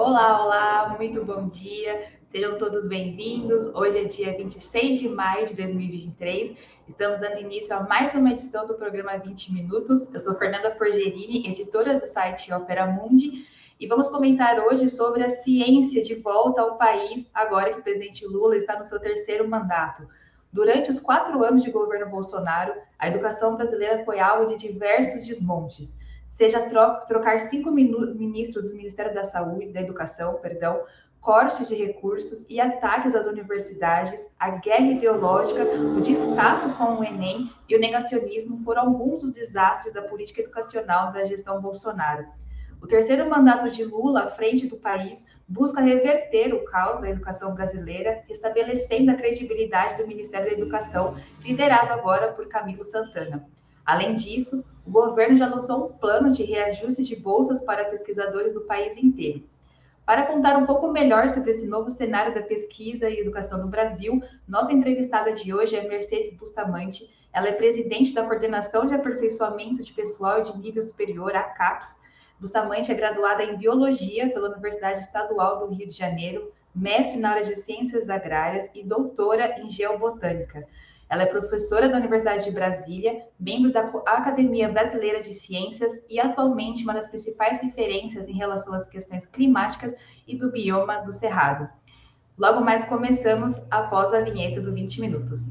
Olá, olá, muito bom dia. Sejam todos bem-vindos. Hoje é dia 26 de maio de 2023. Estamos dando início a mais uma edição do programa 20 Minutos. Eu sou Fernanda Forgerini, editora do site Opera Mundi, e vamos comentar hoje sobre a ciência de volta ao país, agora que o presidente Lula está no seu terceiro mandato. Durante os quatro anos de governo Bolsonaro, a educação brasileira foi alvo de diversos desmontes seja tro trocar cinco ministros do Ministério da Saúde, da Educação, perdão, cortes de recursos e ataques às universidades, a guerra ideológica, o descaso com o Enem e o negacionismo foram alguns dos desastres da política educacional da gestão Bolsonaro. O terceiro mandato de Lula à frente do país busca reverter o caos da educação brasileira, estabelecendo a credibilidade do Ministério da Educação, liderado agora por Camilo Santana. Além disso, o governo já lançou um plano de reajuste de bolsas para pesquisadores do país inteiro. Para contar um pouco melhor sobre esse novo cenário da pesquisa e educação no Brasil, nossa entrevistada de hoje é Mercedes Bustamante. Ela é presidente da Coordenação de Aperfeiçoamento de Pessoal de Nível Superior, a CAPES. Bustamante é graduada em Biologia pela Universidade Estadual do Rio de Janeiro, mestre na área de Ciências Agrárias e doutora em Geobotânica. Ela é professora da Universidade de Brasília, membro da Academia Brasileira de Ciências e atualmente uma das principais referências em relação às questões climáticas e do bioma do Cerrado. Logo mais começamos após a vinheta do 20 minutos.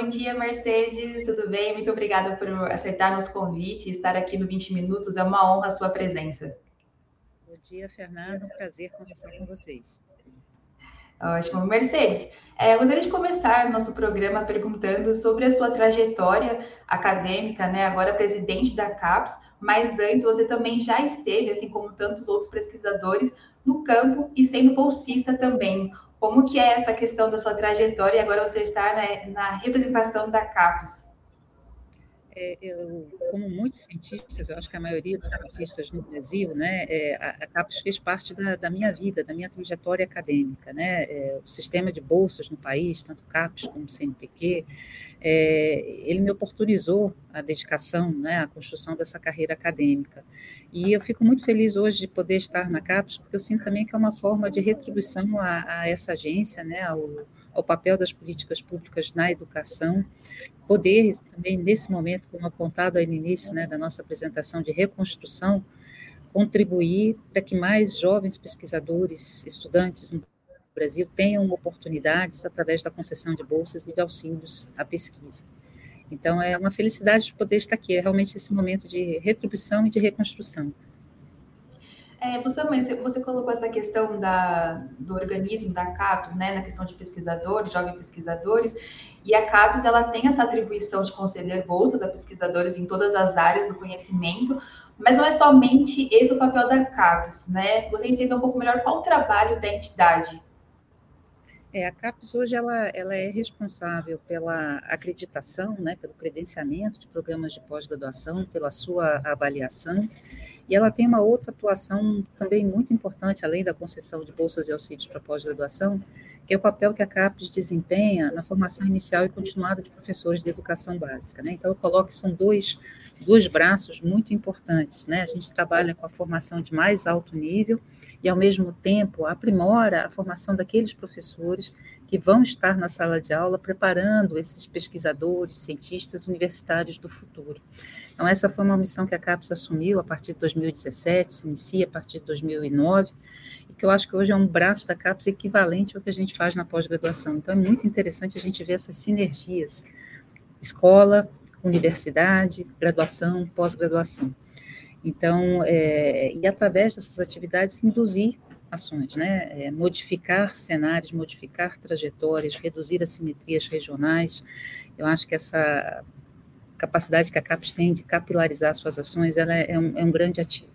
Bom dia, Mercedes, tudo bem? Muito obrigada por aceitar nosso convite e estar aqui no 20 Minutos. É uma honra a sua presença. Bom dia, Fernando. Prazer conversar com vocês. Ótimo. Mercedes, é, gostaria de começar nosso programa perguntando sobre a sua trajetória acadêmica, né? Agora presidente da CAPES, mas antes você também já esteve, assim como tantos outros pesquisadores, no campo e sendo bolsista também. Como que é essa questão da sua trajetória e agora você está na, na representação da CAPES? É, eu, como muitos cientistas, eu acho que a maioria dos cientistas no Brasil, né, é, a, a CAPES fez parte da, da, minha vida, da minha trajetória acadêmica. Né? É, o sistema de bolsas no país, tanto CAPES como CNPq, é, ele me oportunizou a dedicação, né, a construção dessa carreira acadêmica. E eu fico muito feliz hoje de poder estar na CAPES, porque eu sinto também que é uma forma de retribuição a, a essa agência, né, ao, ao papel das políticas públicas na educação, poder também, nesse momento, como apontado aí no início né, da nossa apresentação de reconstrução, contribuir para que mais jovens pesquisadores, estudantes no Brasil tenham oportunidades através da concessão de bolsas e de auxílios à pesquisa. Então, é uma felicidade de poder estar aqui, é realmente esse momento de retribuição e de reconstrução. É, você, você colocou essa questão da, do organismo da CAPES, né, na questão de pesquisadores, jovens pesquisadores, e a CAPES ela tem essa atribuição de conceder bolsas a pesquisadores em todas as áreas do conhecimento, mas não é somente esse o papel da CAPES, né? Você entender um pouco melhor qual o trabalho da entidade é, a CAPES hoje ela, ela é responsável pela acreditação, né, pelo credenciamento de programas de pós-graduação, pela sua avaliação, e ela tem uma outra atuação também muito importante, além da concessão de bolsas e auxílios para pós-graduação, que é o papel que a CAPES desempenha na formação inicial e continuada de professores de educação básica. Né? Então, eu coloco que são dois, dois braços muito importantes. Né? A gente trabalha com a formação de mais alto nível e, ao mesmo tempo, aprimora a formação daqueles professores que vão estar na sala de aula preparando esses pesquisadores, cientistas universitários do futuro. Então, essa foi uma missão que a CAPES assumiu a partir de 2017, se inicia a partir de 2009, e que eu acho que hoje é um braço da CAPES equivalente ao que a gente faz na pós-graduação. Então, é muito interessante a gente ver essas sinergias, escola, universidade, graduação, pós-graduação. Então, é, e através dessas atividades, induzir ações, né? É, modificar cenários, modificar trajetórias, reduzir assimetrias regionais. Eu acho que essa capacidade que a CAPES tem de capilarizar suas ações, ela é, é um, é um grande ativo.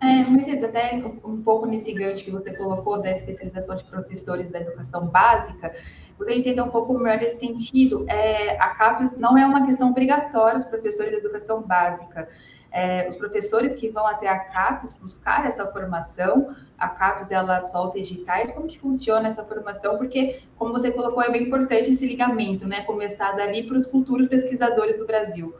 É, Mercedes, até um pouco nesse gancho que você colocou da especialização de professores da educação básica, você entender um pouco melhor nesse sentido. É, a CAPES não é uma questão obrigatória os professores da educação básica. É, os professores que vão até a CAPES buscar essa formação, a CAPES ela solta editais, como que funciona essa formação? Porque, como você colocou, é bem importante esse ligamento, né? Começar dali para os futuros pesquisadores do Brasil.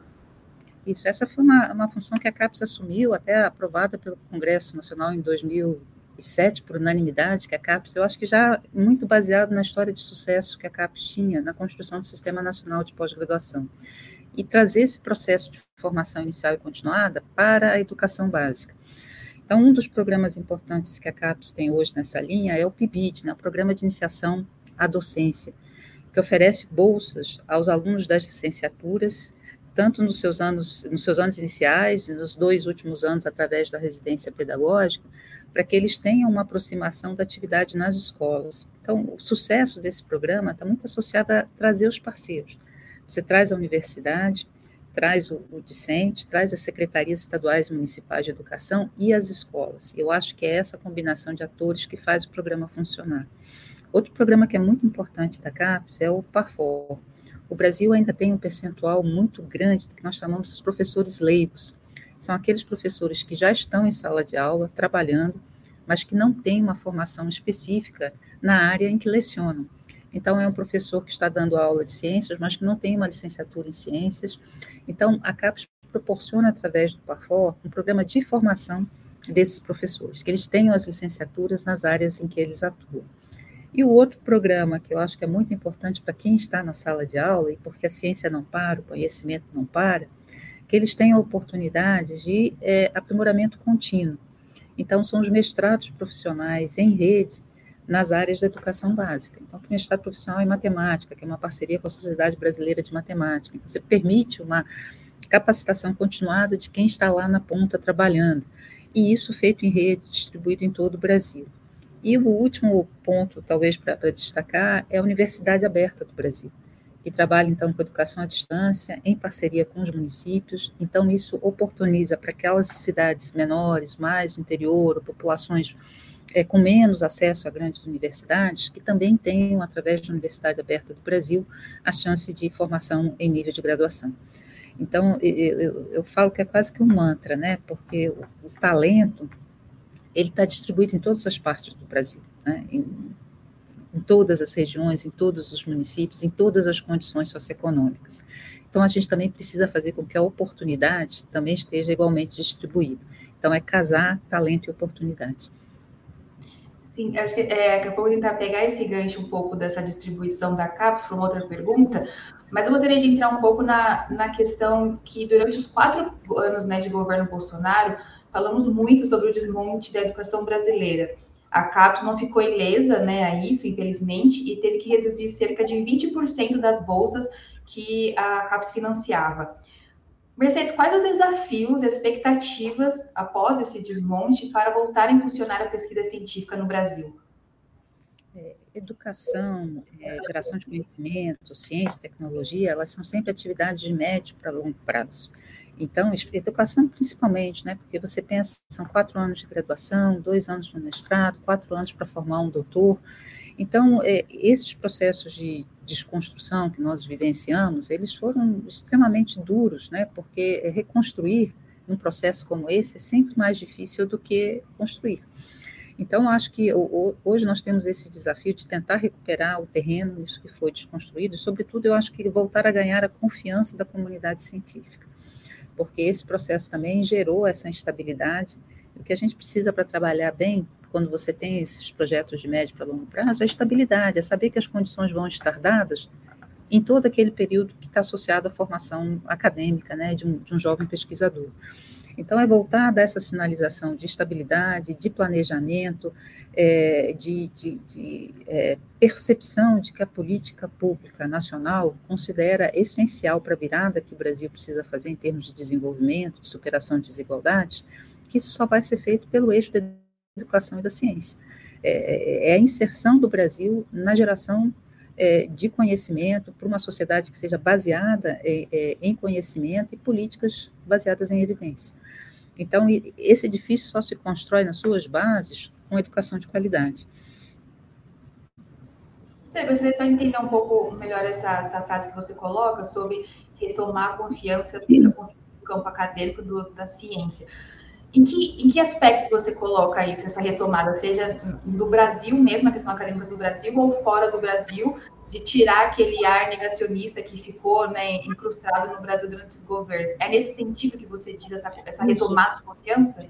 Isso, essa foi uma, uma função que a CAPES assumiu, até aprovada pelo Congresso Nacional em 2007, por unanimidade, que a CAPES, eu acho que já muito baseado na história de sucesso que a CAPES tinha na construção do Sistema Nacional de Pós-Graduação e trazer esse processo de formação inicial e continuada para a educação básica. Então, um dos programas importantes que a CAPES tem hoje nessa linha é o PIBID, né, o Programa de Iniciação à Docência, que oferece bolsas aos alunos das licenciaturas, tanto nos seus anos, nos seus anos iniciais e nos dois últimos anos através da residência pedagógica, para que eles tenham uma aproximação da atividade nas escolas. Então, o sucesso desse programa está muito associado a trazer os parceiros, você traz a universidade, traz o, o discente, traz as secretarias estaduais e municipais de educação e as escolas. Eu acho que é essa combinação de atores que faz o programa funcionar. Outro programa que é muito importante da CAPES é o PARFOR. O Brasil ainda tem um percentual muito grande que nós chamamos de professores leigos. São aqueles professores que já estão em sala de aula, trabalhando, mas que não têm uma formação específica na área em que lecionam. Então, é um professor que está dando aula de ciências, mas que não tem uma licenciatura em ciências. Então, a CAPES proporciona, através do PAFOR, um programa de formação desses professores, que eles tenham as licenciaturas nas áreas em que eles atuam. E o outro programa que eu acho que é muito importante para quem está na sala de aula, e porque a ciência não para, o conhecimento não para, que eles tenham oportunidades de é, aprimoramento contínuo. Então, são os mestrados profissionais em rede, nas áreas da educação básica. Então, o mestrado profissional em matemática, que é uma parceria com a Sociedade Brasileira de Matemática. Então, você permite uma capacitação continuada de quem está lá na ponta trabalhando. E isso feito em rede, distribuído em todo o Brasil. E o último ponto, talvez, para destacar, é a Universidade Aberta do Brasil, que trabalha, então, com educação à distância, em parceria com os municípios. Então, isso oportuniza para aquelas cidades menores, mais do interior, populações é, com menos acesso a grandes universidades, que também tenham, através da Universidade Aberta do Brasil, a chance de formação em nível de graduação. Então, eu, eu, eu falo que é quase que um mantra, né? Porque o, o talento, ele está distribuído em todas as partes do Brasil, né? Em, em todas as regiões, em todos os municípios, em todas as condições socioeconômicas. Então, a gente também precisa fazer com que a oportunidade também esteja igualmente distribuída. Então, é casar talento e oportunidade. Sim, acho que é, daqui a pouco tentar pegar esse gancho um pouco dessa distribuição da CAPES para uma outra pergunta, mas eu gostaria de entrar um pouco na, na questão que durante os quatro anos né, de governo Bolsonaro, falamos muito sobre o desmonte da educação brasileira. A CAPES não ficou ilesa né, a isso, infelizmente, e teve que reduzir cerca de 20% das bolsas que a CAPES financiava. Mercedes, quais os desafios e expectativas após esse desmonte para voltar a impulsionar a pesquisa científica no Brasil? É, educação, é, geração de conhecimento, ciência, tecnologia, elas são sempre atividades de médio para longo prazo. Então, educação principalmente, né? Porque você pensa, são quatro anos de graduação, dois anos de mestrado, quatro anos para formar um doutor. Então, é, esses processos de desconstrução que nós vivenciamos, eles foram extremamente duros, né? Porque reconstruir um processo como esse é sempre mais difícil do que construir. Então, acho que hoje nós temos esse desafio de tentar recuperar o terreno, isso que foi desconstruído, e, sobretudo, eu acho que voltar a ganhar a confiança da comunidade científica, porque esse processo também gerou essa instabilidade. O que a gente precisa para trabalhar bem quando você tem esses projetos de médio para longo prazo, é a estabilidade, é saber que as condições vão estar dadas em todo aquele período que está associado à formação acadêmica né, de, um, de um jovem pesquisador. Então, é voltar dessa sinalização de estabilidade, de planejamento, é, de, de, de é, percepção de que a política pública nacional considera essencial para a virada que o Brasil precisa fazer em termos de desenvolvimento, de superação de desigualdades, que isso só vai ser feito pelo eixo da educação e da ciência. É, é a inserção do Brasil na geração é, de conhecimento para uma sociedade que seja baseada é, é, em conhecimento e políticas baseadas em evidência. Então, esse edifício só se constrói nas suas bases com educação de qualidade. Você gostaria só de entender um pouco melhor essa, essa frase que você coloca sobre retomar a confiança, a confiança campo acadêmico do, da ciência. Em que, em que aspectos você coloca isso, essa retomada, seja no Brasil mesmo, a questão acadêmica do Brasil, ou fora do Brasil, de tirar aquele ar negacionista que ficou né, incrustado no Brasil durante esses governos? É nesse sentido que você diz essa, essa retomada de confiança?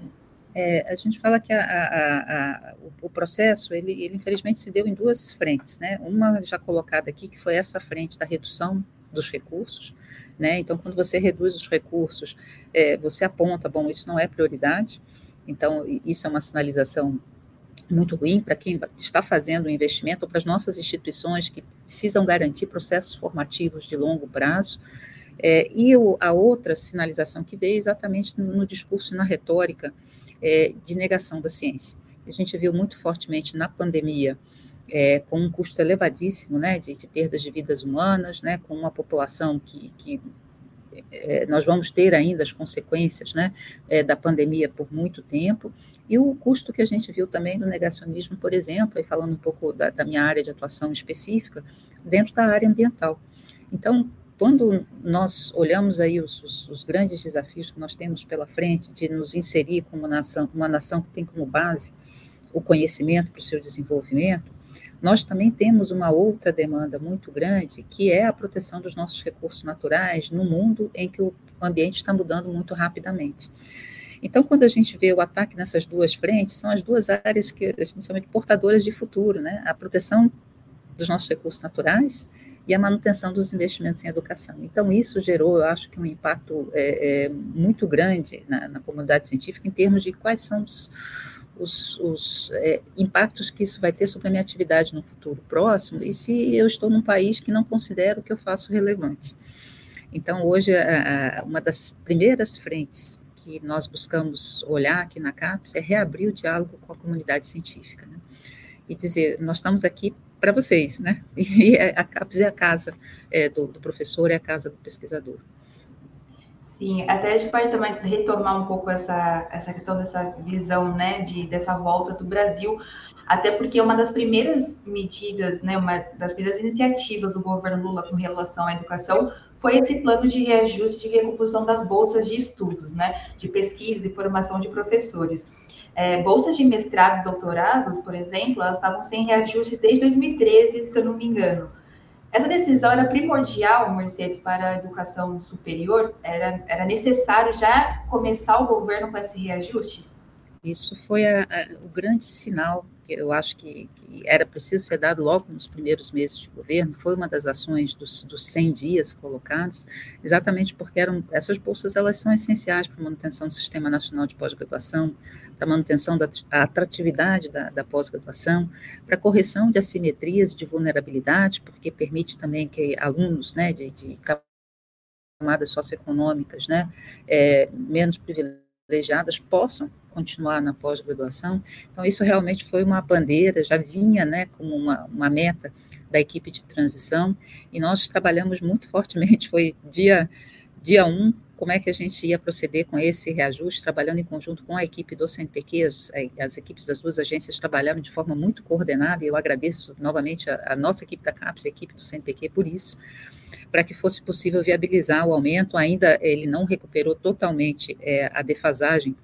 É, a gente fala que a, a, a, o processo, ele, ele, infelizmente se deu em duas frentes, né? Uma já colocada aqui, que foi essa frente da redução dos recursos, né? Então, quando você reduz os recursos, é, você aponta, bom, isso não é prioridade, então, isso é uma sinalização muito ruim para quem está fazendo o investimento ou para as nossas instituições que precisam garantir processos formativos de longo prazo. É, e o, a outra sinalização que veio exatamente no, no discurso e na retórica é, de negação da ciência. A gente viu muito fortemente na pandemia é, com um custo elevadíssimo né, de, de, perdas de vidas humanas, né, com uma população que, que é, nós vamos ter ainda as consequências né, é, da pandemia por muito tempo, e o custo que a gente viu também do negacionismo, por exemplo, e falando um pouco da, da minha área de atuação específica, dentro da área ambiental. Então, quando nós olhamos aí os, os, os, grandes desafios que nós temos pela frente de nos inserir como nação, uma nação que tem como base o conhecimento para o seu desenvolvimento, nós também temos uma outra demanda muito grande, que é a proteção dos nossos recursos naturais no mundo em que o ambiente está mudando muito rapidamente. Então, quando a gente vê o ataque nessas duas frentes, são as duas áreas que a gente chama de portadoras de futuro, né? A proteção dos nossos recursos naturais e a manutenção dos investimentos em educação. Então, isso gerou, eu acho que um impacto é, é, muito grande na, na, comunidade científica em termos de quais são os, os, os é, impactos que isso vai ter sobre a minha atividade no futuro próximo e se eu estou num país que não considero o que eu faço relevante. Então, hoje, uma das primeiras frentes que nós buscamos olhar aqui na CAPES é reabrir o diálogo com a comunidade científica, né? E dizer, nós estamos aqui para vocês, né? E a CAPES é a casa é, do, do professor, é a casa do pesquisador. Sim, até a gente pode também retomar um pouco essa, essa questão dessa visão, né, de, dessa volta do Brasil, até porque uma das primeiras medidas, né, uma das primeiras iniciativas do governo Lula com relação à educação foi esse plano de reajuste de recomposição das bolsas de estudos, né, de pesquisa e formação de professores. É, bolsas de mestrado e doutorado, por exemplo, elas estavam sem reajuste desde 2013, se eu não me engano. Essa decisão era primordial, Mercedes, para a educação superior? Era, era necessário já começar o governo com esse reajuste? Isso foi a, a, o grande sinal eu acho que, que, era preciso ser dado logo nos primeiros meses de governo, foi uma das ações dos, dos 100 dias colocados, exatamente porque eram essas bolsas elas são essenciais para a manutenção do Sistema Nacional de Pós-Graduação, para a manutenção da atratividade da, da pós-graduação, para a correção de assimetrias e de vulnerabilidade, porque permite também que alunos né, de, de camadas socioeconômicas né, é, menos privilegiadas possam continuar na pós-graduação. Então, isso realmente foi uma bandeira, já vinha né, como uma, uma meta da equipe de transição, e nós trabalhamos muito fortemente, foi dia, dia 1, um, como é que a gente ia proceder com esse reajuste, trabalhando em conjunto com a equipe do CNPq, as, as equipes das duas agências trabalharam de forma muito coordenada, e eu agradeço novamente a, a nossa equipe da CAPES, a equipe do CNPq, por isso, para que fosse possível viabilizar o aumento, ainda ele não recuperou totalmente é, a defasagem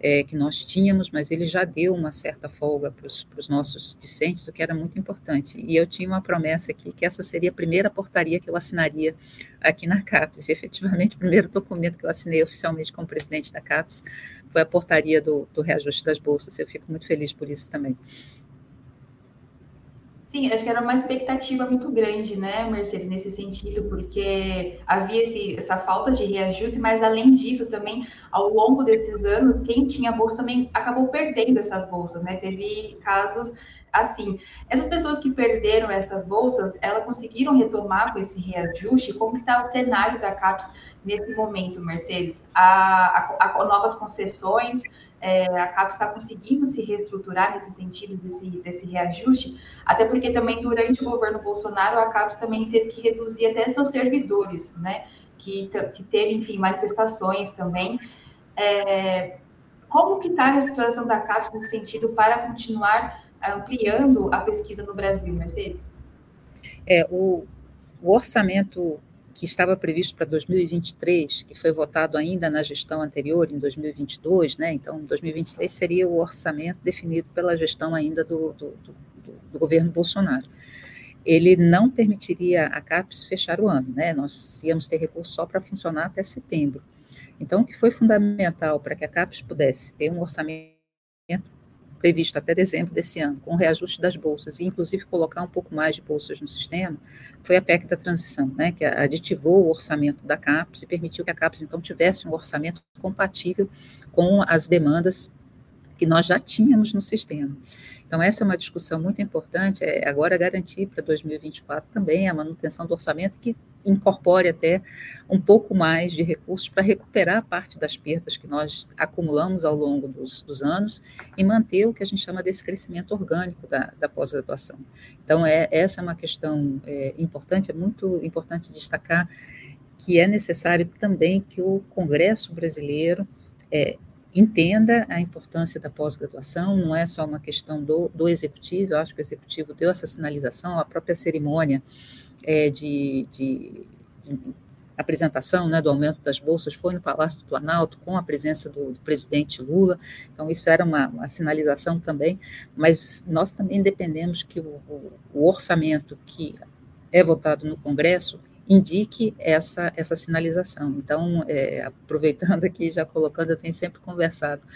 é, que nós tínhamos, mas ele já deu uma certa folga para os nossos discentes, o que era muito importante. E eu tinha uma promessa aqui, que essa seria a primeira portaria que eu assinaria aqui na CAPES. E, efetivamente, o primeiro documento que eu assinei oficialmente como presidente da CAPES foi a portaria do, do reajuste das bolsas. Eu fico muito feliz por isso também. Sim, acho que era uma expectativa muito grande, né, Mercedes, nesse sentido, porque havia esse, essa falta de reajuste, mas além disso também, ao longo desses anos, quem tinha bolsa também acabou perdendo essas bolsas, né? Teve casos assim. Essas pessoas que perderam essas bolsas, elas conseguiram retomar com esse reajuste? Como está o cenário da CAPES nesse momento, Mercedes? A novas concessões, é, a CAPES está conseguindo se reestruturar nesse sentido desse, desse reajuste, até porque também durante o governo Bolsonaro a CAPES também teve que reduzir até seus servidores, né? Que, que teve, enfim, manifestações também. É, como que está a reestruturação da CAPES nesse sentido para continuar ampliando a pesquisa no Brasil, Mercedes? É, o, o orçamento que estava previsto para 2023, que foi votado ainda na gestão anterior, em 2022, né? Então, 2023 seria o orçamento definido pela gestão ainda do, do, do, do governo Bolsonaro. Ele não permitiria a CAPES fechar o ano, né? Nós íamos ter recurso só para funcionar até setembro. Então, o que foi fundamental para que a CAPES pudesse ter um orçamento previsto até dezembro desse ano, com o reajuste das bolsas, e inclusive colocar um pouco mais de bolsas no sistema, foi a PEC da transição, né, que aditivou o orçamento da CAPES e permitiu que a CAPES, então, tivesse um orçamento compatível com as demandas que nós já tínhamos no sistema. Então, essa é uma discussão muito importante, é agora garantir para 2024 também a manutenção do orçamento que incorpore até um pouco mais de recursos para recuperar parte das perdas que nós acumulamos ao longo dos, dos anos e manter o que a gente chama desse crescimento orgânico da, da pós-graduação. Então, é, essa é uma questão é, importante, é muito importante destacar que é necessário também que o Congresso brasileiro é, entenda a importância da pós-graduação, não é só uma questão do, do executivo, eu acho que o executivo deu essa sinalização, a própria cerimônia é, de, de, de, apresentação né, do aumento das bolsas foi no Palácio do Planalto, com a presença do, do presidente Lula, então isso era uma, uma, sinalização também, mas nós também dependemos que o, o, o orçamento que é votado no Congresso indique essa, essa sinalização. Então, é, aproveitando aqui, já colocando, eu tenho sempre conversado,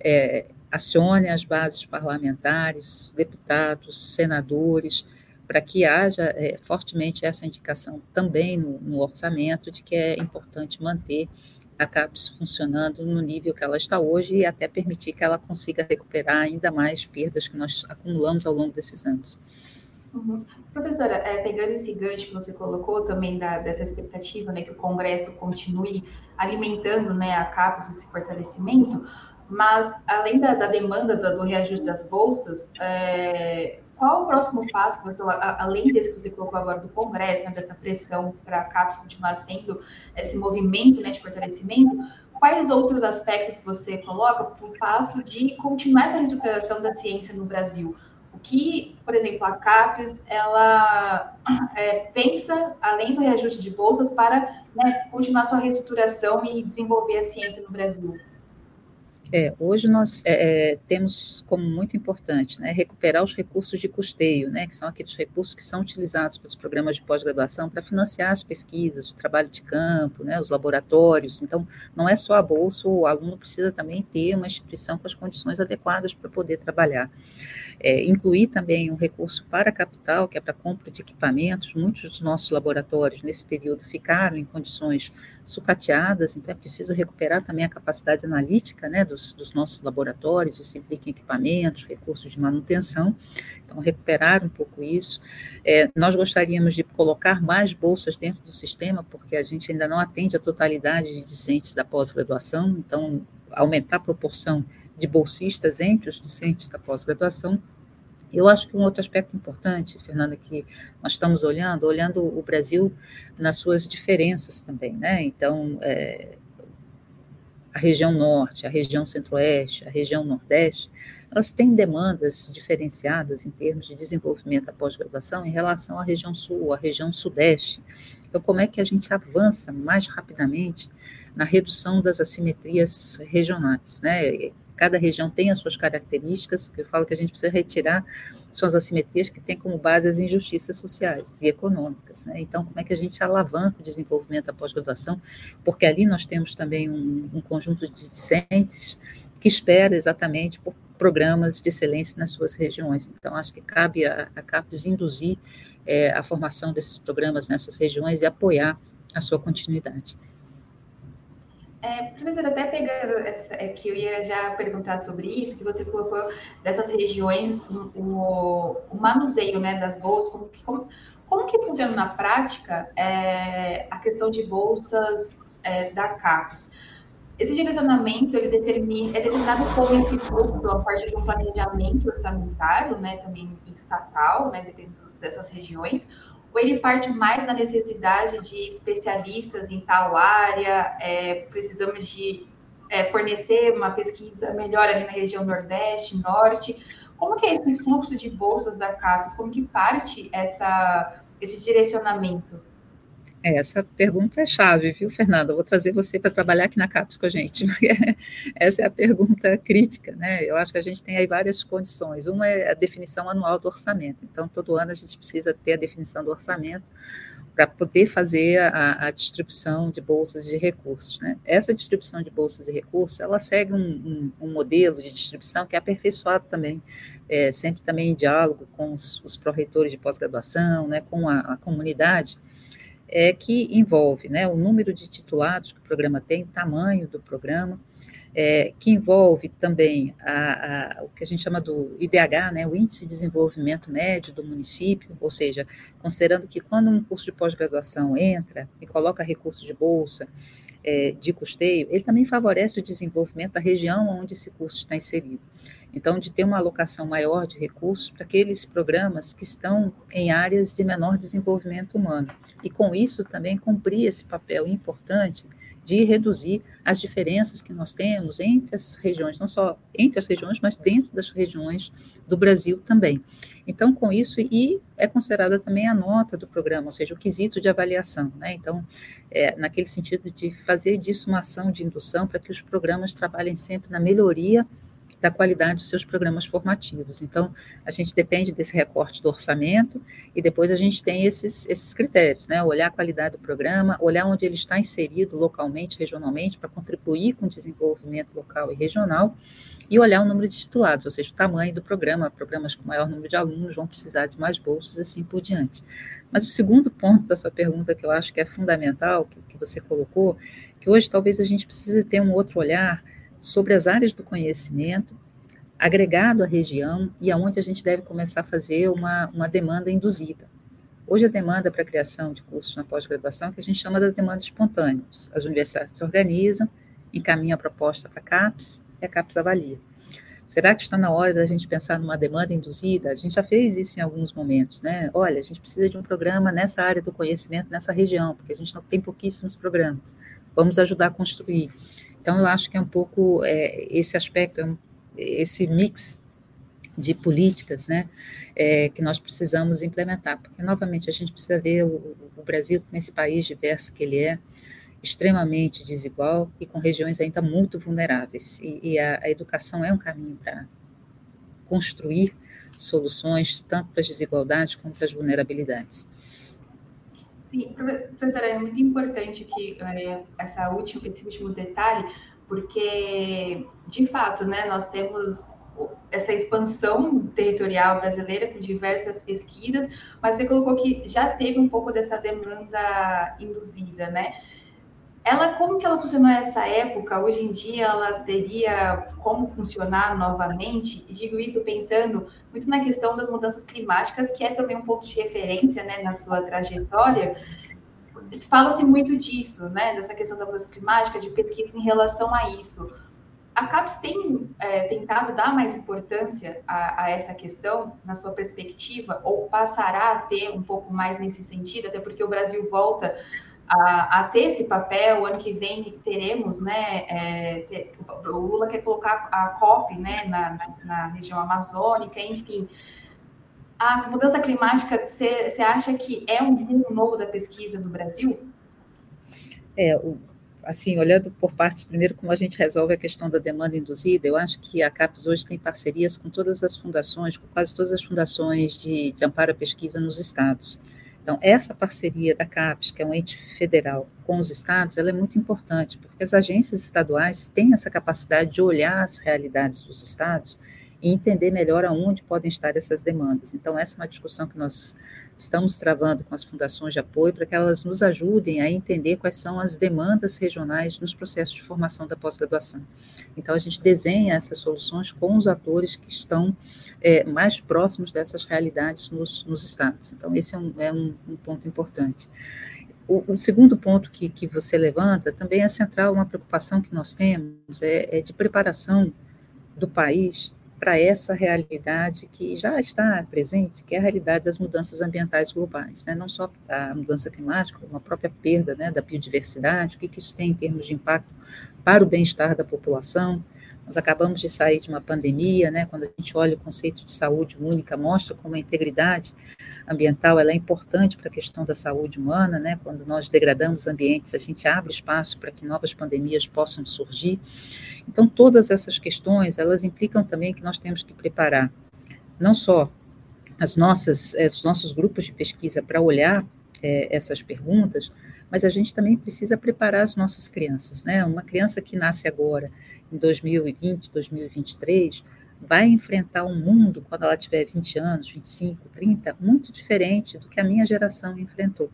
é, acione as bases parlamentares, deputados, senadores, para que haja é, fortemente essa indicação também no, no, orçamento de que é importante manter a CAPES funcionando no nível que ela está hoje e até permitir que ela consiga recuperar ainda mais perdas que nós acumulamos ao longo desses anos. Uhum. Professora, é, pegando esse gancho que você colocou também da, dessa expectativa, né, que o Congresso continue alimentando, né, a CAPES, esse fortalecimento, mas além da, da demanda do, do, reajuste das bolsas, é, qual o próximo passo, além desse que você colocou agora do Congresso, né, dessa pressão para a CAPES continuar sendo esse movimento né, de fortalecimento, quais outros aspectos você coloca para o passo de continuar essa reestruturação da ciência no Brasil? O que, por exemplo, a CAPES, ela é, pensa, além do reajuste de bolsas, para né, continuar sua reestruturação e desenvolver a ciência no Brasil? É, hoje nós é, é, temos como muito importante né, recuperar os recursos de custeio, né, que são aqueles recursos que são utilizados pelos programas de pós-graduação para financiar as pesquisas, o trabalho de campo, né, os laboratórios. Então, não é só a bolsa, o aluno precisa também ter uma instituição com as condições adequadas para poder trabalhar. É, incluir também um recurso para capital, que é para compra de equipamentos. Muitos dos nossos laboratórios, nesse período, ficaram em condições sucateadas, então é preciso recuperar também a capacidade analítica né, dos, dos nossos laboratórios, isso implica equipamentos, recursos de manutenção, então recuperar um pouco isso. É, nós gostaríamos de colocar mais bolsas dentro do sistema, porque a gente ainda não atende a totalidade de discentes da pós-graduação, então aumentar a proporção de bolsistas entre os docentes da pós-graduação. Eu acho que um outro aspecto importante, Fernanda, que nós estamos olhando, olhando o Brasil nas suas diferenças também, né? Então, é, a região norte, a região centro-oeste, a região nordeste, elas têm demandas diferenciadas em termos de desenvolvimento da pós-graduação em relação à região sul, à região sudeste. Então, como é que a gente avança mais rapidamente na redução das assimetrias regionais, né? Cada região tem as suas características, que eu falo que a gente precisa retirar são as assimetrias que têm como base as injustiças sociais e econômicas. Né? Então, como é que a gente alavanca o desenvolvimento da pós-graduação? Porque ali nós temos também um, um conjunto de discentes que espera exatamente por programas de excelência nas suas regiões. Então, acho que cabe a, a CAPES induzir é, a formação desses programas nessas regiões e apoiar a sua continuidade. É, professora, até pegando essa, é, que eu ia já perguntar sobre isso, que você colocou dessas regiões, o, o manuseio né, das bolsas, como como, como que funciona na prática é, a questão de bolsas é, da CAPES? Esse direcionamento ele determina, é determinado como esse fluxo a partir de um planejamento orçamentário, né, também estatal, né, dependendo dessas regiões, ou ele parte mais da necessidade de especialistas em tal área, é, precisamos de é, fornecer uma pesquisa melhor ali na região Nordeste, Norte. Como que é esse fluxo de bolsas da CAPES? Como que parte essa, esse direcionamento? É, essa pergunta é chave, viu, Fernanda? vou trazer você para trabalhar aqui na CAPES com a gente. Essa é a pergunta crítica, né? Eu acho que a gente tem aí várias condições. Uma é a definição anual do orçamento. Então, todo ano a gente precisa ter a definição do orçamento para poder fazer a, a, distribuição de bolsas de recursos. Né? Essa distribuição de bolsas e recursos, ela segue um, um, um modelo de distribuição que é aperfeiçoado também, é, sempre também em diálogo com os, os pró-reitores de pós-graduação, né, com a, a comunidade, é, que envolve né, o número de titulados que o programa tem, o tamanho do programa, é, que envolve também a, a, o que a gente chama do IDH, né, o Índice de Desenvolvimento Médio do município, ou seja, considerando que quando um curso de pós-graduação entra e coloca recursos de bolsa, é, de custeio, ele também favorece o desenvolvimento da região onde esse curso está inserido. Então, de ter uma alocação maior de recursos para aqueles programas que estão em áreas de menor desenvolvimento humano. E com isso também cumprir esse papel importante de reduzir as diferenças que nós temos entre as regiões, não só entre as regiões, mas dentro das regiões do Brasil também. Então, com isso, e é considerada também a nota do programa, ou seja, o quesito de avaliação. Né? Então, é, naquele sentido de fazer disso uma ação de indução para que os programas trabalhem sempre na melhoria da qualidade dos seus programas formativos. Então, a gente depende desse recorte do orçamento e depois a gente tem esses, esses critérios, né? Olhar a qualidade do programa, olhar onde ele está inserido localmente, regionalmente, para contribuir com o desenvolvimento local e regional, e olhar o número de titulados, ou seja, o tamanho do programa. Programas com maior número de alunos vão precisar de mais bolsas, assim por diante. Mas o segundo ponto da sua pergunta, que eu acho que é fundamental, que, que você colocou, que hoje talvez a gente precise ter um outro olhar sobre as áreas do conhecimento, agregado à região e aonde a gente deve começar a fazer uma, uma demanda induzida. Hoje a demanda para a criação de cursos na pós-graduação, que a gente chama da demanda espontânea. As universidades se organizam, encaminham a proposta para a CAPES e a CAPES avalia. Será que está na hora da gente pensar numa demanda induzida? A gente já fez isso em alguns momentos, né? Olha, a gente precisa de um programa nessa área do conhecimento, nessa região, porque a gente não tem pouquíssimos programas. Vamos ajudar a construir. Então, eu acho que é um pouco é, esse aspecto, é esse mix de políticas né, é, que nós precisamos implementar, porque, novamente, a gente precisa ver o, o Brasil como esse país diverso que ele é, extremamente desigual e com regiões ainda muito vulneráveis. E, e a, a educação é um caminho para construir soluções tanto para as desigualdades como para as vulnerabilidades. Sim, professora, é muito importante que é, essa última, esse último detalhe, porque, de fato, né, nós temos essa expansão territorial brasileira com diversas pesquisas, mas você colocou que já teve um pouco dessa demanda induzida, né? Ela, como que ela funcionou nessa época? Hoje em dia, ela teria como funcionar novamente? E digo isso pensando muito na questão das mudanças climáticas, que é também um ponto de referência, né, na sua trajetória. Fala-se muito disso, né, dessa questão da mudança climática, de pesquisa em relação a isso. A CAPES tem é, tentado dar mais importância a, a, essa questão, na sua perspectiva, ou passará a ter um pouco mais nesse sentido, até porque o Brasil volta a, a, ter esse papel. O ano que vem teremos, né? É, ter, o Lula quer colocar a COP, né, na, na, na, região amazônica, enfim. A mudança climática, você acha que é um rumo novo da pesquisa no Brasil? É, assim, olhando por partes, primeiro, como a gente resolve a questão da demanda induzida, eu acho que a CAPES hoje tem parcerias com todas as fundações, com quase todas as fundações de, de amparo à pesquisa nos estados. Então, essa parceria da CAPES, que é um ente federal, com os estados, ela é muito importante, porque as agências estaduais têm essa capacidade de olhar as realidades dos estados e entender melhor aonde podem estar essas demandas. Então, essa é uma discussão que nós estamos travando com as fundações de apoio para que elas nos ajudem a entender quais são as demandas regionais nos processos de formação da pós-graduação. Então, a gente desenha essas soluções com os atores que estão é, mais próximos dessas realidades nos, nos estados. Então, esse é um, é um, um ponto importante. O, o, segundo ponto que, que você levanta também é central, uma preocupação que nós temos é, é de preparação do país para essa realidade que já está presente, que é a realidade das mudanças ambientais globais, né? não só a mudança climática, como a própria perda né, da biodiversidade, o que, que isso tem em termos de impacto para o bem-estar da população, Nós acabamos de sair de uma pandemia, né? Quando a gente olha o conceito de saúde única, mostra como a integridade ambiental ela é importante para a questão da saúde humana, né? Quando nós degradamos ambientes, a gente abre espaço para que novas pandemias possam surgir. Então, todas essas questões, elas implicam também que nós temos que preparar não só as nossas, eh, os nossos grupos de pesquisa para olhar é, essas perguntas, mas a gente também precisa preparar as nossas crianças, né? Uma criança que nasce agora, em 2020, 2023, vai enfrentar um mundo, quando ela tiver 20 anos, 25, 30, muito diferente do que a minha geração enfrentou.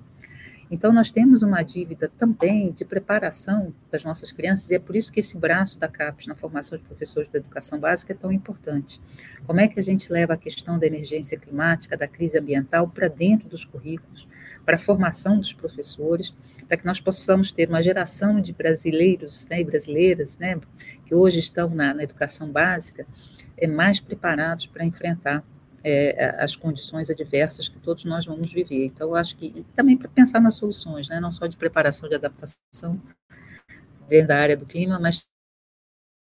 Então, nós temos uma dívida também de preparação das nossas crianças, e é por isso que esse braço da CAPES na formação de professores da educação básica é tão importante. Como é que a gente leva a questão da emergência climática, da crise ambiental, para dentro dos currículos, para a formação dos professores, para que nós possamos ter uma geração de brasileiros né, e brasileiras né, que hoje estão na, na educação básica é, mais preparados para enfrentar é, as condições adversas que todos nós vamos viver. Então, eu acho que também para pensar nas soluções, né, não só de preparação de adaptação dentro da área do clima, mas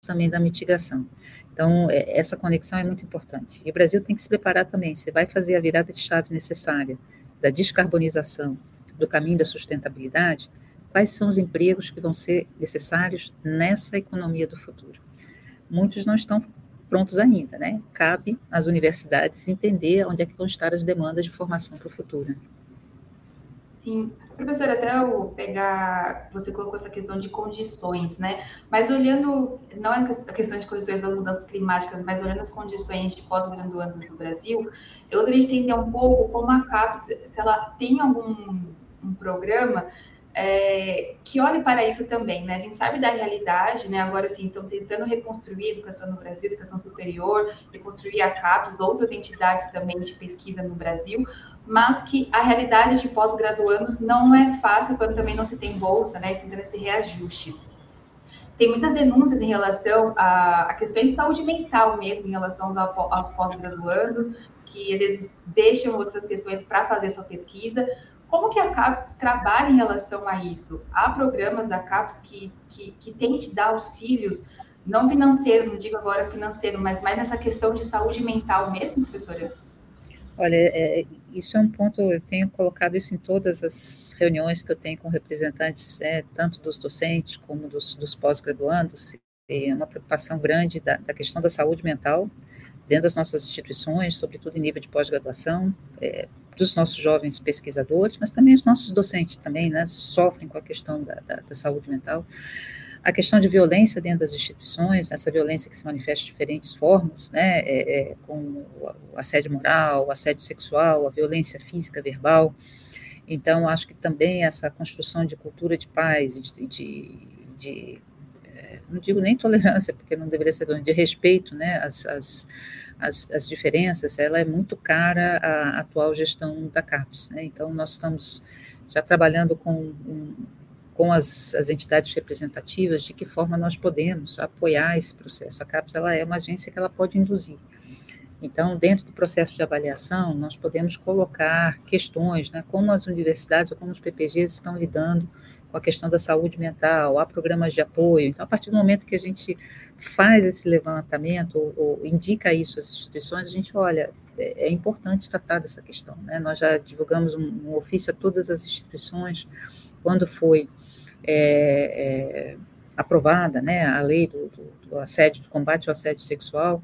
também da mitigação. Então, é, essa conexão é muito importante. E o Brasil tem que se preparar também. Você vai fazer a virada de chave necessária da descarbonização, do caminho da sustentabilidade, quais são os empregos que vão ser necessários nessa economia do futuro. Muitos não estão prontos ainda, né? Cabe às universidades entender onde é que vão estar as demandas de formação para o futuro. Sim, professora, até eu pegar, você colocou essa questão de condições, né? Mas olhando, não é a questão de condições das mudanças climáticas, mas olhando as condições de pós-graduandos do Brasil, eu gostaria de entender um pouco como a CAPES, se ela tem algum um programa é, que olhe para isso também, né? A gente sabe da realidade, né? Agora, assim, estão tentando reconstruir a educação no Brasil, educação superior, reconstruir a CAPES, outras entidades também de pesquisa no Brasil, mas que a realidade de pós-graduandos não é fácil quando também não se tem bolsa, né? Tentando esse reajuste. Tem muitas denúncias em relação a, a questões de saúde mental mesmo, em relação aos, aos pós-graduandos, que às vezes deixam outras questões para fazer sua pesquisa. Como que a CAPES trabalha em relação a isso? Há programas da CAPES que, que, que dar auxílios, não financeiros, não digo agora financeiro, mas mais nessa questão de saúde mental mesmo, professora? Olha, é, isso é um ponto, eu tenho colocado isso em todas as reuniões que eu tenho com representantes, né, tanto dos docentes como dos, dos pós-graduandos, é uma preocupação grande da, da, questão da saúde mental dentro das nossas instituições, sobretudo em nível de pós-graduação, é, dos nossos jovens pesquisadores, mas também os nossos docentes também, né, sofrem com a questão da, da, da saúde mental a questão de violência dentro das instituições, essa violência que se manifesta de diferentes formas, né, é, é, com o assédio moral, o assédio sexual, a violência física, verbal. Então, acho que também essa construção de cultura de paz, de, de, de é, não digo nem tolerância, porque não deveria ser de respeito, né, as, as, as diferenças, ela é muito cara à atual gestão da CAPES. Né? Então, nós estamos já trabalhando com um, com as, as, entidades representativas de que forma nós podemos apoiar esse processo. A CAPES ela é uma agência que ela pode induzir. Então, dentro do processo de avaliação, nós podemos colocar questões, né, como as universidades ou como os PPGs estão lidando com a questão da saúde mental, há programas de apoio. Então, a partir do momento que a gente faz esse levantamento ou, ou indica isso às instituições, a gente olha, é, é importante tratar dessa questão. Né? Nós já divulgamos um, um ofício a todas as instituições, quando foi é, é, aprovada, né, a lei do, do, do, assédio, do combate ao assédio sexual,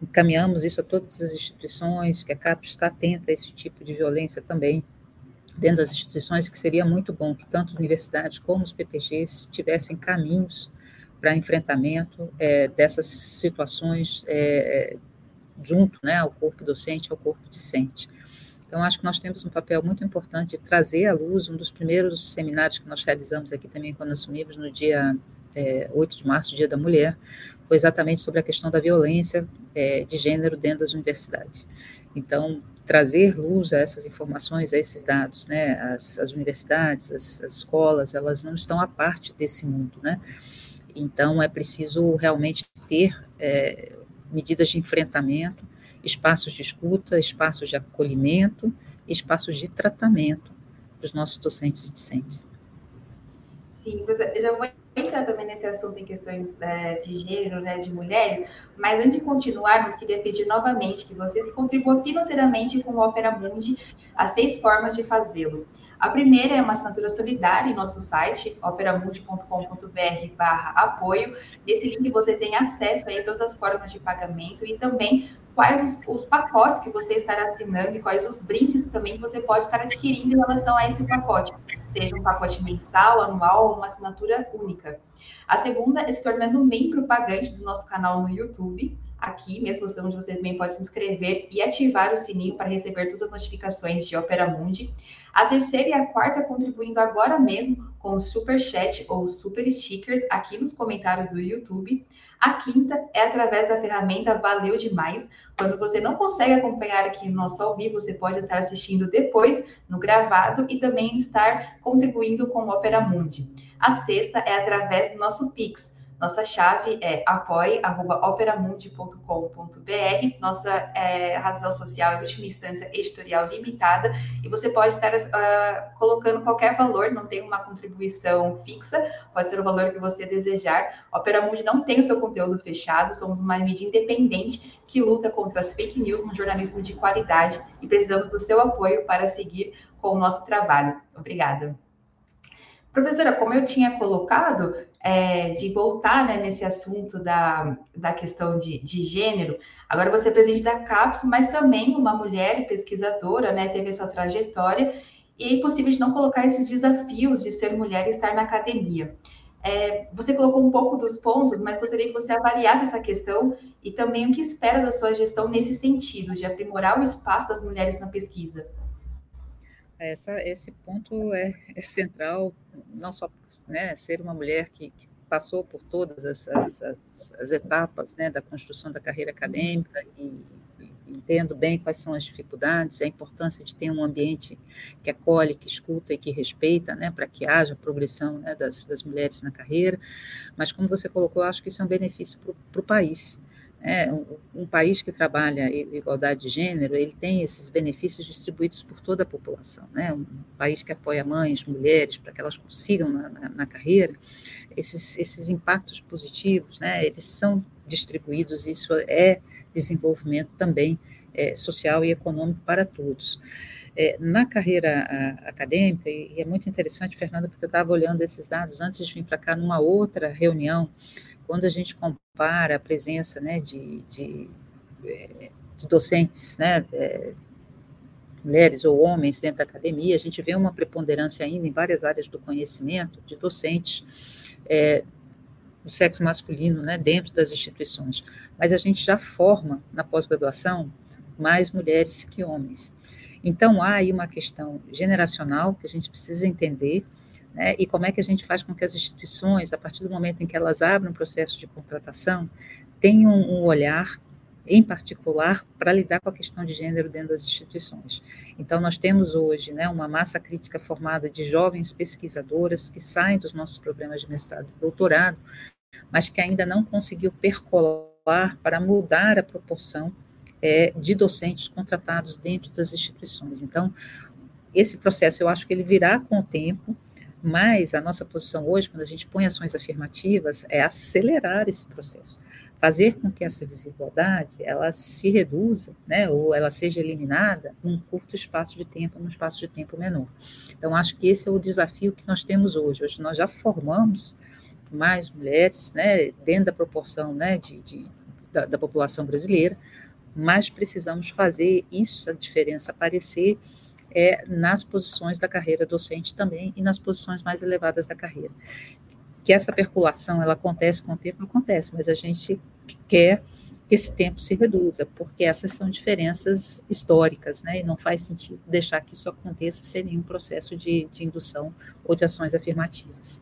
encaminhamos isso a todas as instituições, que a CAP está atenta a esse tipo de violência também, dentro das instituições, que seria muito bom que tanto universidades como os PPGs tivessem caminhos para enfrentamento é, dessas situações é, junto né, ao corpo docente, ao corpo discente. Então, acho que nós temos um papel muito importante de trazer à luz um dos primeiros seminários que nós realizamos aqui também, quando assumimos no dia é, 8 de março, Dia da Mulher, foi exatamente sobre a questão da violência é, de gênero dentro das universidades. Então, trazer luz a essas informações, a esses dados, né? As, as universidades, as, as, escolas, elas não estão à parte desse mundo, né? Então, é preciso realmente ter é, medidas de enfrentamento espaços de escuta, espaços de acolhimento, espaços de tratamento dos nossos docentes e discentes. Sim, eu já vou entrar também nesse assunto em questões é, de gênero, né, de mulheres, mas antes de continuarmos, queria pedir novamente que vocês contribuam financeiramente com o Opera Mundi, as seis formas de fazê-lo. A primeira é uma assinatura solidária em nosso site, operamundi.com.br barra apoio. Nesse link você tem acesso a todas as formas de pagamento e também quais os, os, pacotes que você estará assinando e quais os brindes também que você pode estar adquirindo em relação a esse pacote, seja um pacote mensal, anual ou uma assinatura única. A segunda é se tornando membro pagante do nosso canal no YouTube, aqui mesmo onde você também pode se inscrever e ativar o sininho para receber todas as notificações de Opera Mundi. A terceira e a quarta contribuindo agora mesmo com Super Chat ou Super Stickers aqui nos comentários do YouTube. A quinta é através da ferramenta Valeu Demais. Quando você não consegue acompanhar aqui no nosso ao vivo, você pode estar assistindo depois no gravado e também estar contribuindo com o Opera Mundi. A sexta é através do nosso Pix nossa chave é apoie.operamundi.com.br. Nossa é, razão social é última instância editorial limitada e você pode estar uh, colocando qualquer valor, não tem uma contribuição fixa, pode ser o valor que você desejar. Opera Mundi não tem o seu conteúdo fechado, somos uma mídia independente que luta contra as fake news no jornalismo de qualidade e precisamos do seu apoio para seguir com o nosso trabalho. Obrigada. Professora, como eu tinha colocado, é, de voltar né, nesse assunto da, da questão de, de gênero. Agora você é presidente da CAPES, mas também uma mulher pesquisadora, né, teve essa trajetória, e impossível de não colocar esses desafios de ser mulher e estar na academia. É, você colocou um pouco dos pontos, mas gostaria que você avaliasse essa questão e também o que espera da sua gestão nesse sentido, de aprimorar o espaço das mulheres na pesquisa. Essa, esse ponto é, é central, não só né, ser uma mulher que, passou por todas as, as, as, as etapas né, da construção da carreira acadêmica e, entendo bem quais são as dificuldades, a importância de ter um ambiente que acolhe, que escuta e que respeita, né, para que haja progressão né, das, das mulheres na carreira. Mas, como você colocou, acho que isso é um benefício para o país. É, um, um, país que trabalha igualdade de gênero, ele tem esses benefícios distribuídos por toda a população. Né? Um país que apoia mães, mulheres, para que elas consigam na, na, na, carreira, esses, esses impactos positivos, né, eles são distribuídos, isso é desenvolvimento também é, social e econômico para todos. É, na carreira a, acadêmica, e, e é muito interessante, Fernanda, porque eu estava olhando esses dados antes de vir para cá numa outra reunião, quando a gente compara a presença né, de, de, eh, de docentes, né, é, mulheres ou homens dentro da academia, a gente vê uma preponderância ainda em várias áreas do conhecimento de docentes é, do sexo masculino né, dentro das instituições. Mas a gente já forma na pós-graduação mais mulheres que homens. Então, há aí uma questão generacional que a gente precisa entender né? E como é que a gente faz com que as instituições, a partir do momento em que elas abrem um processo de contratação, tenham um olhar em particular para lidar com a questão de gênero dentro das instituições. Então, nós temos hoje né, uma massa crítica formada de jovens pesquisadoras que saem dos nossos programas de mestrado e doutorado, mas que ainda não conseguiu percolar para mudar a proporção é, de docentes contratados dentro das instituições. Então, esse processo eu acho que ele virá com o tempo, mas a nossa posição hoje, quando a gente põe ações afirmativas, é acelerar esse processo, fazer com que essa desigualdade ela se reduza, né, ou ela seja eliminada num curto espaço de tempo, num espaço de tempo menor. Então, acho que esse é o desafio que nós temos hoje. Hoje nós já formamos mais mulheres, né, dentro da proporção, né, de, de da, da população brasileira, mas precisamos fazer isso, a diferença aparecer é nas posições da carreira docente também e nas posições mais elevadas da carreira. Que essa perculação ela acontece com o tempo, acontece, mas a gente quer que esse tempo se reduza, porque essas são diferenças históricas, né? E não faz sentido deixar que isso aconteça sem nenhum processo de, de indução ou de ações afirmativas.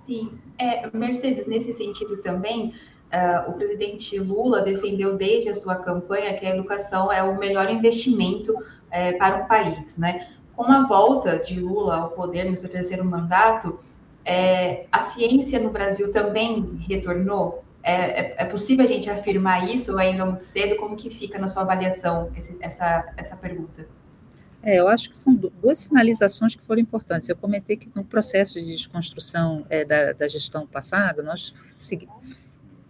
Sim, é, Mercedes, nesse sentido também, uh, o presidente Lula defendeu desde a sua campanha que a educação é o melhor investimento é, para o país, né? Com a volta de Lula ao poder no seu terceiro mandato, é, a ciência no Brasil também retornou? É, é, é, possível a gente afirmar isso ou ainda muito cedo? Como que fica na sua avaliação esse, essa, essa pergunta? É, eu acho que são duas sinalizações que foram importantes. Eu comentei que no processo de desconstrução é, da, da, gestão passada, nós segui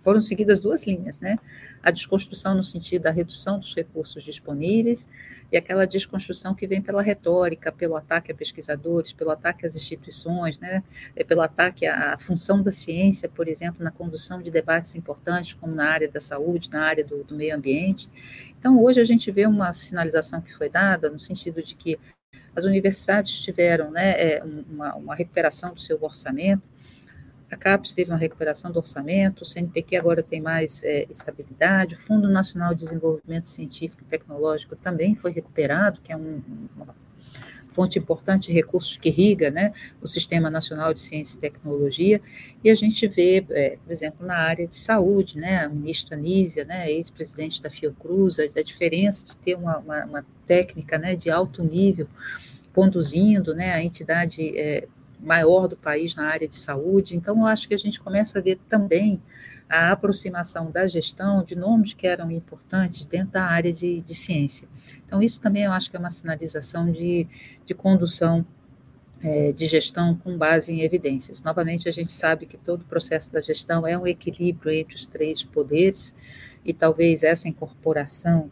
foram seguidas duas linhas, né? A desconstrução no sentido da redução dos recursos disponíveis e aquela desconstrução que vem pela retórica, pelo ataque a pesquisadores, pelo ataque às instituições, né? É, pelo ataque à função da ciência, por exemplo, na condução de debates importantes, como na área da saúde, na área do, do meio ambiente. Então, hoje a gente vê uma sinalização que foi dada no sentido de que as universidades tiveram né, é, uma, uma recuperação do seu orçamento, a CAPES teve uma recuperação do orçamento, o CNPq agora tem mais é, estabilidade, o Fundo Nacional de Desenvolvimento Científico e Tecnológico também foi recuperado, que é um, uma fonte importante de recursos que irriga né, o Sistema Nacional de Ciência e Tecnologia, e a gente vê, é, por exemplo, na área de saúde, né, a ministra Nízia, né, ex-presidente da Fiocruz, a, a, diferença de ter uma, uma, uma técnica né, de alto nível conduzindo né, a entidade é, maior do país na área de saúde. Então, eu acho que a gente começa a ver também a aproximação da gestão de nomes que eram importantes dentro da área de, de ciência. Então, isso também eu acho que é uma sinalização de, de condução é, de gestão com base em evidências. Novamente, a gente sabe que todo o processo da gestão é um equilíbrio entre os três poderes, e talvez essa incorporação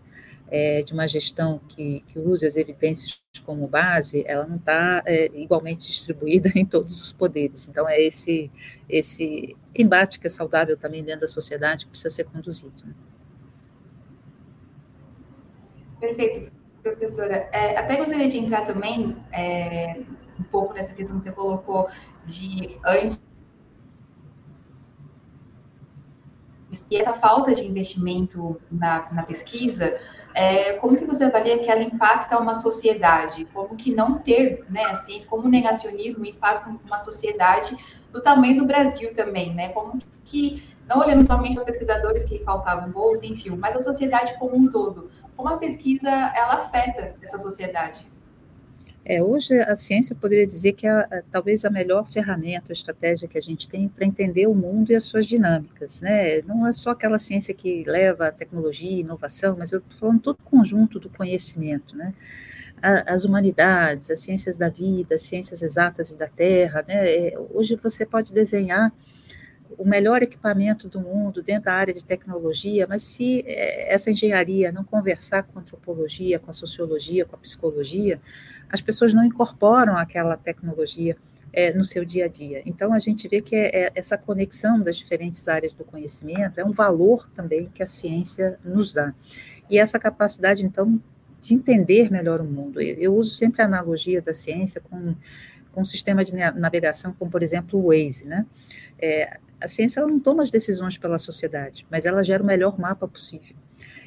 é, de uma gestão que, que use as evidências como base, ela não está é, igualmente distribuída em todos os poderes. Então, é esse, esse embate que é saudável também dentro da sociedade que precisa ser conduzido. Né? Perfeito, professora. É, até gostaria de entrar também é, um pouco nessa questão que você colocou de antes e essa falta de investimento na, na pesquisa é, como que você avalia que ela impacta uma sociedade? Como que não ter, né, a como o negacionismo impacta uma sociedade do tamanho do Brasil também, né? Como que, não olhando somente os pesquisadores que faltavam bolsa, enfim, mas a sociedade como um todo. Como a pesquisa, ela afeta essa sociedade? É, hoje a ciência poderia dizer que é, é talvez a melhor ferramenta, a estratégia que a gente tem para entender o mundo e as suas dinâmicas, né? Não é só aquela ciência que leva a tecnologia inovação, mas eu estou falando todo o conjunto do conhecimento, né? as humanidades, as ciências da vida, as ciências exatas e da Terra, né? É, hoje você pode desenhar o melhor equipamento do mundo dentro da área de tecnologia, mas se é, essa engenharia não conversar com a antropologia, com a sociologia, com a psicologia, as pessoas não incorporam aquela tecnologia é, no seu dia a dia. Então, a gente vê que é, é, essa conexão das diferentes áreas do conhecimento é um valor também que a ciência nos dá. E essa capacidade, então, de entender melhor o mundo. Eu, eu uso sempre a analogia da ciência com, com um sistema de navegação, como, por exemplo, o Waze, né? É, a ciência ela não toma as decisões pela sociedade, mas ela gera o melhor mapa possível.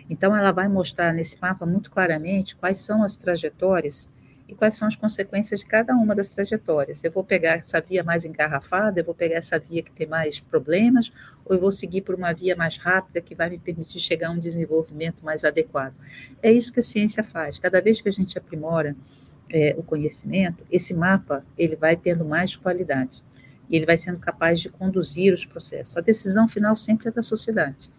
Então, ela vai mostrar nesse mapa muito claramente quais são as trajetórias e quais são as consequências de cada uma das trajetórias. Eu vou pegar essa via mais engarrafada, eu vou pegar essa via que tem mais problemas, ou eu vou seguir por uma via mais rápida que vai me permitir chegar a um desenvolvimento mais adequado. É isso que a ciência faz. Cada vez que a gente aprimora é, o conhecimento, esse mapa ele vai tendo mais qualidade e ele vai sendo capaz de conduzir os processos. A decisão final sempre é da sociedade.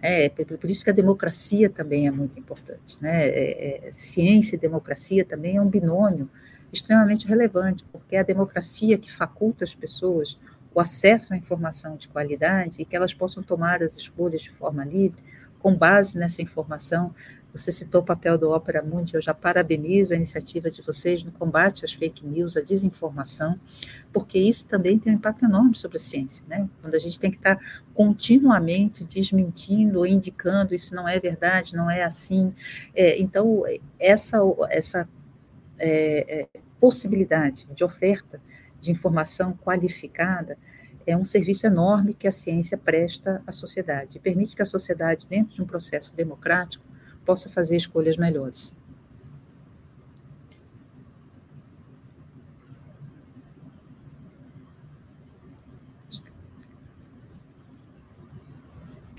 É, por isso que a democracia também é muito importante. Né? É, é, ciência e democracia também é um binômio extremamente relevante, porque é a democracia que faculta as pessoas o acesso à informação de qualidade e que elas possam tomar as escolhas de forma livre, com base nessa informação, você citou o papel do Opera Mundi, eu já parabenizo a iniciativa de vocês no combate às fake news, à desinformação, porque isso também tem um impacto enorme sobre a ciência, né? Quando a gente tem que estar continuamente desmentindo ou indicando isso não é verdade, não é assim. É, então, essa, essa é, é, possibilidade de oferta de informação qualificada é um serviço enorme que a ciência presta à sociedade, e permite que a sociedade, dentro de um processo democrático, possa fazer escolhas melhores.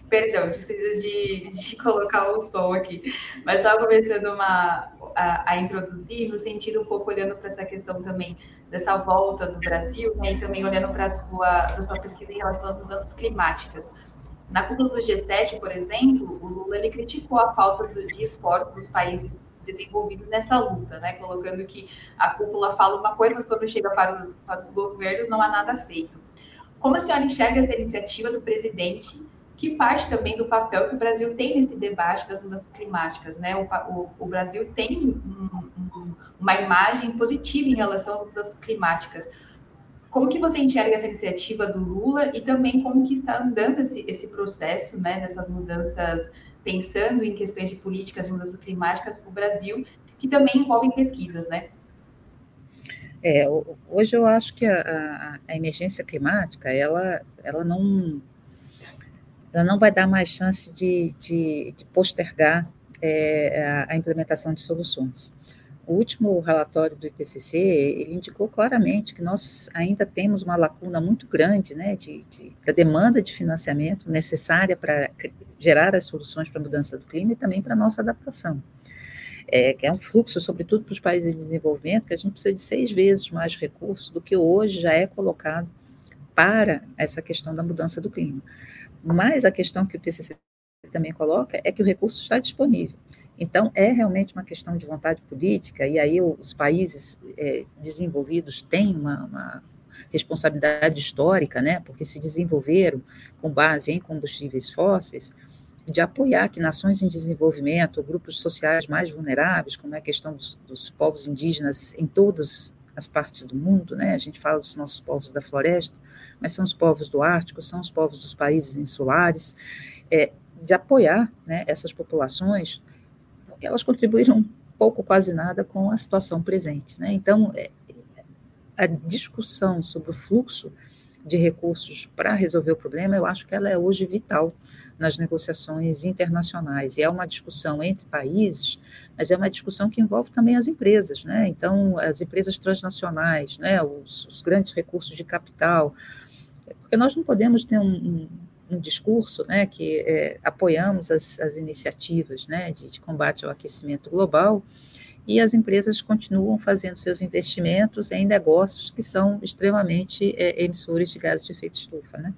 Perdão, esqueci de, de colocar o som aqui, mas estava começando uma, a, a, introduzir no sentido um pouco olhando para essa questão também dessa volta do Brasil, né, e também olhando para a sua, sua pesquisa em relação às mudanças climáticas. Na cúpula do G7, por exemplo, o Lula ele criticou a falta de esforço dos países desenvolvidos nessa luta, né? Colocando que a cúpula fala uma coisa, mas quando chega para os, para os governos não há nada feito. Como a senhora enxerga essa iniciativa do presidente, que parte também do papel que o Brasil tem nesse debate das mudanças climáticas, né? O, o, o Brasil tem um, um, uma imagem positiva em relação às mudanças climáticas. Como que você enxerga essa iniciativa do Lula e também como que está andando esse, esse processo, né, dessas mudanças, pensando em questões de políticas de mudanças climáticas para o Brasil, que também envolvem pesquisas, né? É, hoje eu acho que a, a, emergência climática, ela, ela, não, ela não vai dar mais chance de, de, de postergar é, a implementação de soluções. O último relatório do IPCC, ele indicou claramente que nós ainda temos uma lacuna muito grande, né, de, de da demanda de financiamento necessária para gerar as soluções para a mudança do clima e também para a nossa adaptação. É, que é um fluxo, sobretudo para os países de desenvolvimento, que a gente precisa de seis vezes mais recursos do que hoje já é colocado para essa questão da mudança do clima. Mas a questão que o IPCC também coloca é que o recurso está disponível. Então, é realmente uma questão de vontade política, e aí os países é, desenvolvidos têm uma, uma, responsabilidade histórica, né, porque se desenvolveram com base em combustíveis fósseis, de apoiar que nações em desenvolvimento, grupos sociais mais vulneráveis, como é a questão dos, dos povos indígenas em todas as partes do mundo, né, a gente fala dos nossos povos da floresta, mas são os povos do Ártico, são os povos dos países insulares, é, de apoiar né, essas populações porque elas contribuíram pouco, quase nada com a situação presente. Né? Então, é, a discussão sobre o fluxo de recursos para resolver o problema, eu acho que ela é hoje vital nas negociações internacionais. E é uma discussão entre países, mas é uma discussão que envolve também as empresas, né? Então, as empresas transnacionais, né? os, os grandes recursos de capital, porque nós não podemos ter um, discurso né, que é, apoiamos as, as iniciativas né, de, de, combate ao aquecimento global e as empresas continuam fazendo seus investimentos em negócios que são extremamente é, emissores de gases de efeito estufa. Né?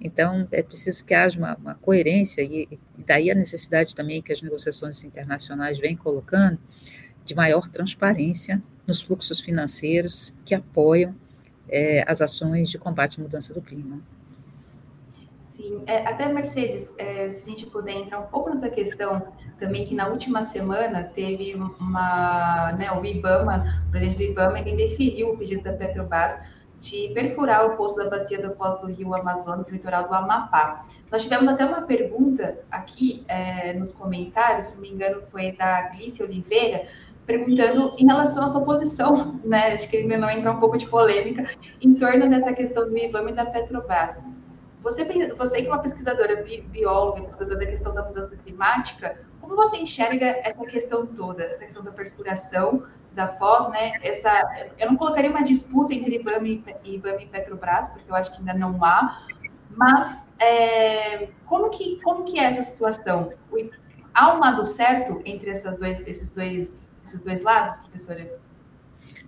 Então, é preciso que haja uma, uma coerência, e, e daí a necessidade também que as negociações internacionais vêm colocando de maior transparência nos fluxos financeiros que apoiam é, as ações de combate à mudança do clima. Sim, é, até Mercedes, é, se a gente puder entrar um pouco nessa questão também, que na última semana teve uma, né, o IBAMA, o presidente do IBAMA, ele deferiu o pedido da Petrobras de perfurar o poço da bacia da foz do rio Amazonas, litoral do Amapá. Nós tivemos até uma pergunta aqui é, nos comentários, se não me engano foi da Glícia Oliveira, perguntando em relação à sua posição, né? Acho que ainda não entra um pouco de polêmica em torno dessa questão do IBAMA e da Petrobras. Você, você que é uma pesquisadora bióloga, pesquisadora da questão da mudança climática, como você enxerga essa questão toda, essa questão da perfuração da Foz, né? Essa, eu não colocaria uma disputa entre IBAMA e, IBAMA e Petrobras, porque eu acho que ainda não há, mas é, como, que, como que é essa situação? Há um lado certo entre essas dois, esses, dois, esses dois lados, professora?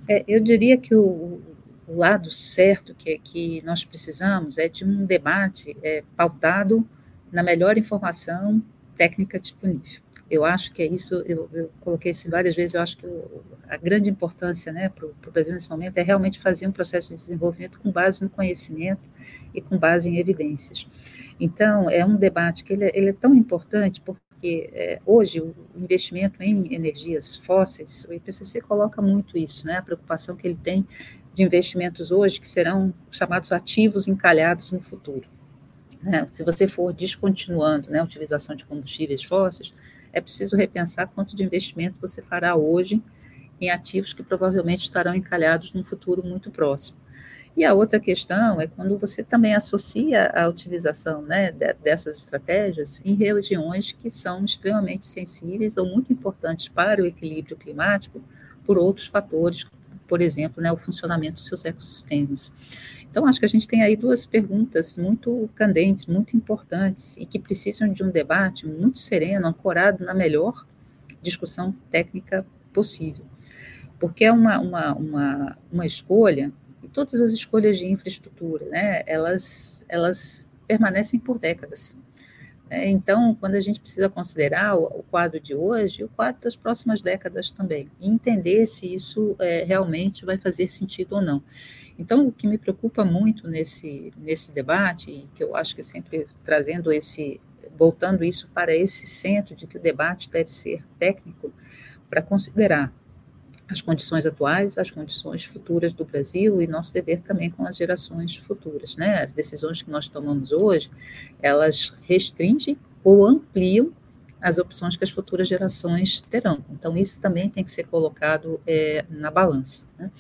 É, eu diria que o, o lado certo que, que nós precisamos é de um debate é, pautado na melhor informação técnica disponível. Eu acho que é isso, eu, eu coloquei isso várias vezes, eu acho que a grande importância né, para o Brasil nesse momento é realmente fazer um processo de desenvolvimento com base no conhecimento e com base em evidências. Então, é um debate que ele, é, ele é tão importante porque é, hoje o investimento em energias fósseis, o IPCC coloca muito isso, né, a preocupação que ele tem de investimentos hoje que serão chamados ativos encalhados no futuro. Né? Se você for descontinuando né, a utilização de combustíveis fósseis, é preciso repensar quanto de investimento você fará hoje em ativos que provavelmente estarão encalhados no futuro muito próximo. E a outra questão é quando você também associa a utilização né, dessas estratégias em regiões que são extremamente sensíveis ou muito importantes para o equilíbrio climático por outros fatores, por exemplo, né, o funcionamento dos seus ecossistemas. Então, acho que a gente tem aí duas perguntas muito candentes, muito importantes, e que precisam de um debate muito sereno, ancorado na melhor discussão técnica possível. Porque é uma, uma, uma, uma escolha, e todas as escolhas de infraestrutura, né, elas, elas permanecem por décadas. É, então, quando a gente precisa considerar o, o, quadro de hoje, o quadro das próximas décadas também, e entender se isso é, realmente vai fazer sentido ou não. Então, o que me preocupa muito nesse, nesse debate, e que eu acho que sempre trazendo esse, voltando isso para esse centro de que o debate deve ser técnico, para considerar as condições atuais, as condições futuras do Brasil e nosso dever também com as gerações futuras, né? As decisões que nós tomamos hoje, elas restringem ou ampliam as opções que as futuras gerações terão. Então, isso também tem que ser colocado é, na balança. Né?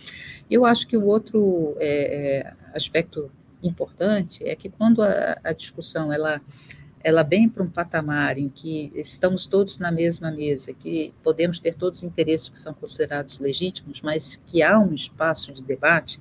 Eu acho que o outro é, é aspecto importante é que quando a, a discussão ela ela vem para um patamar em que estamos todos na mesma mesa, que podemos ter todos os interesses que são considerados legítimos, mas que há um espaço de debate,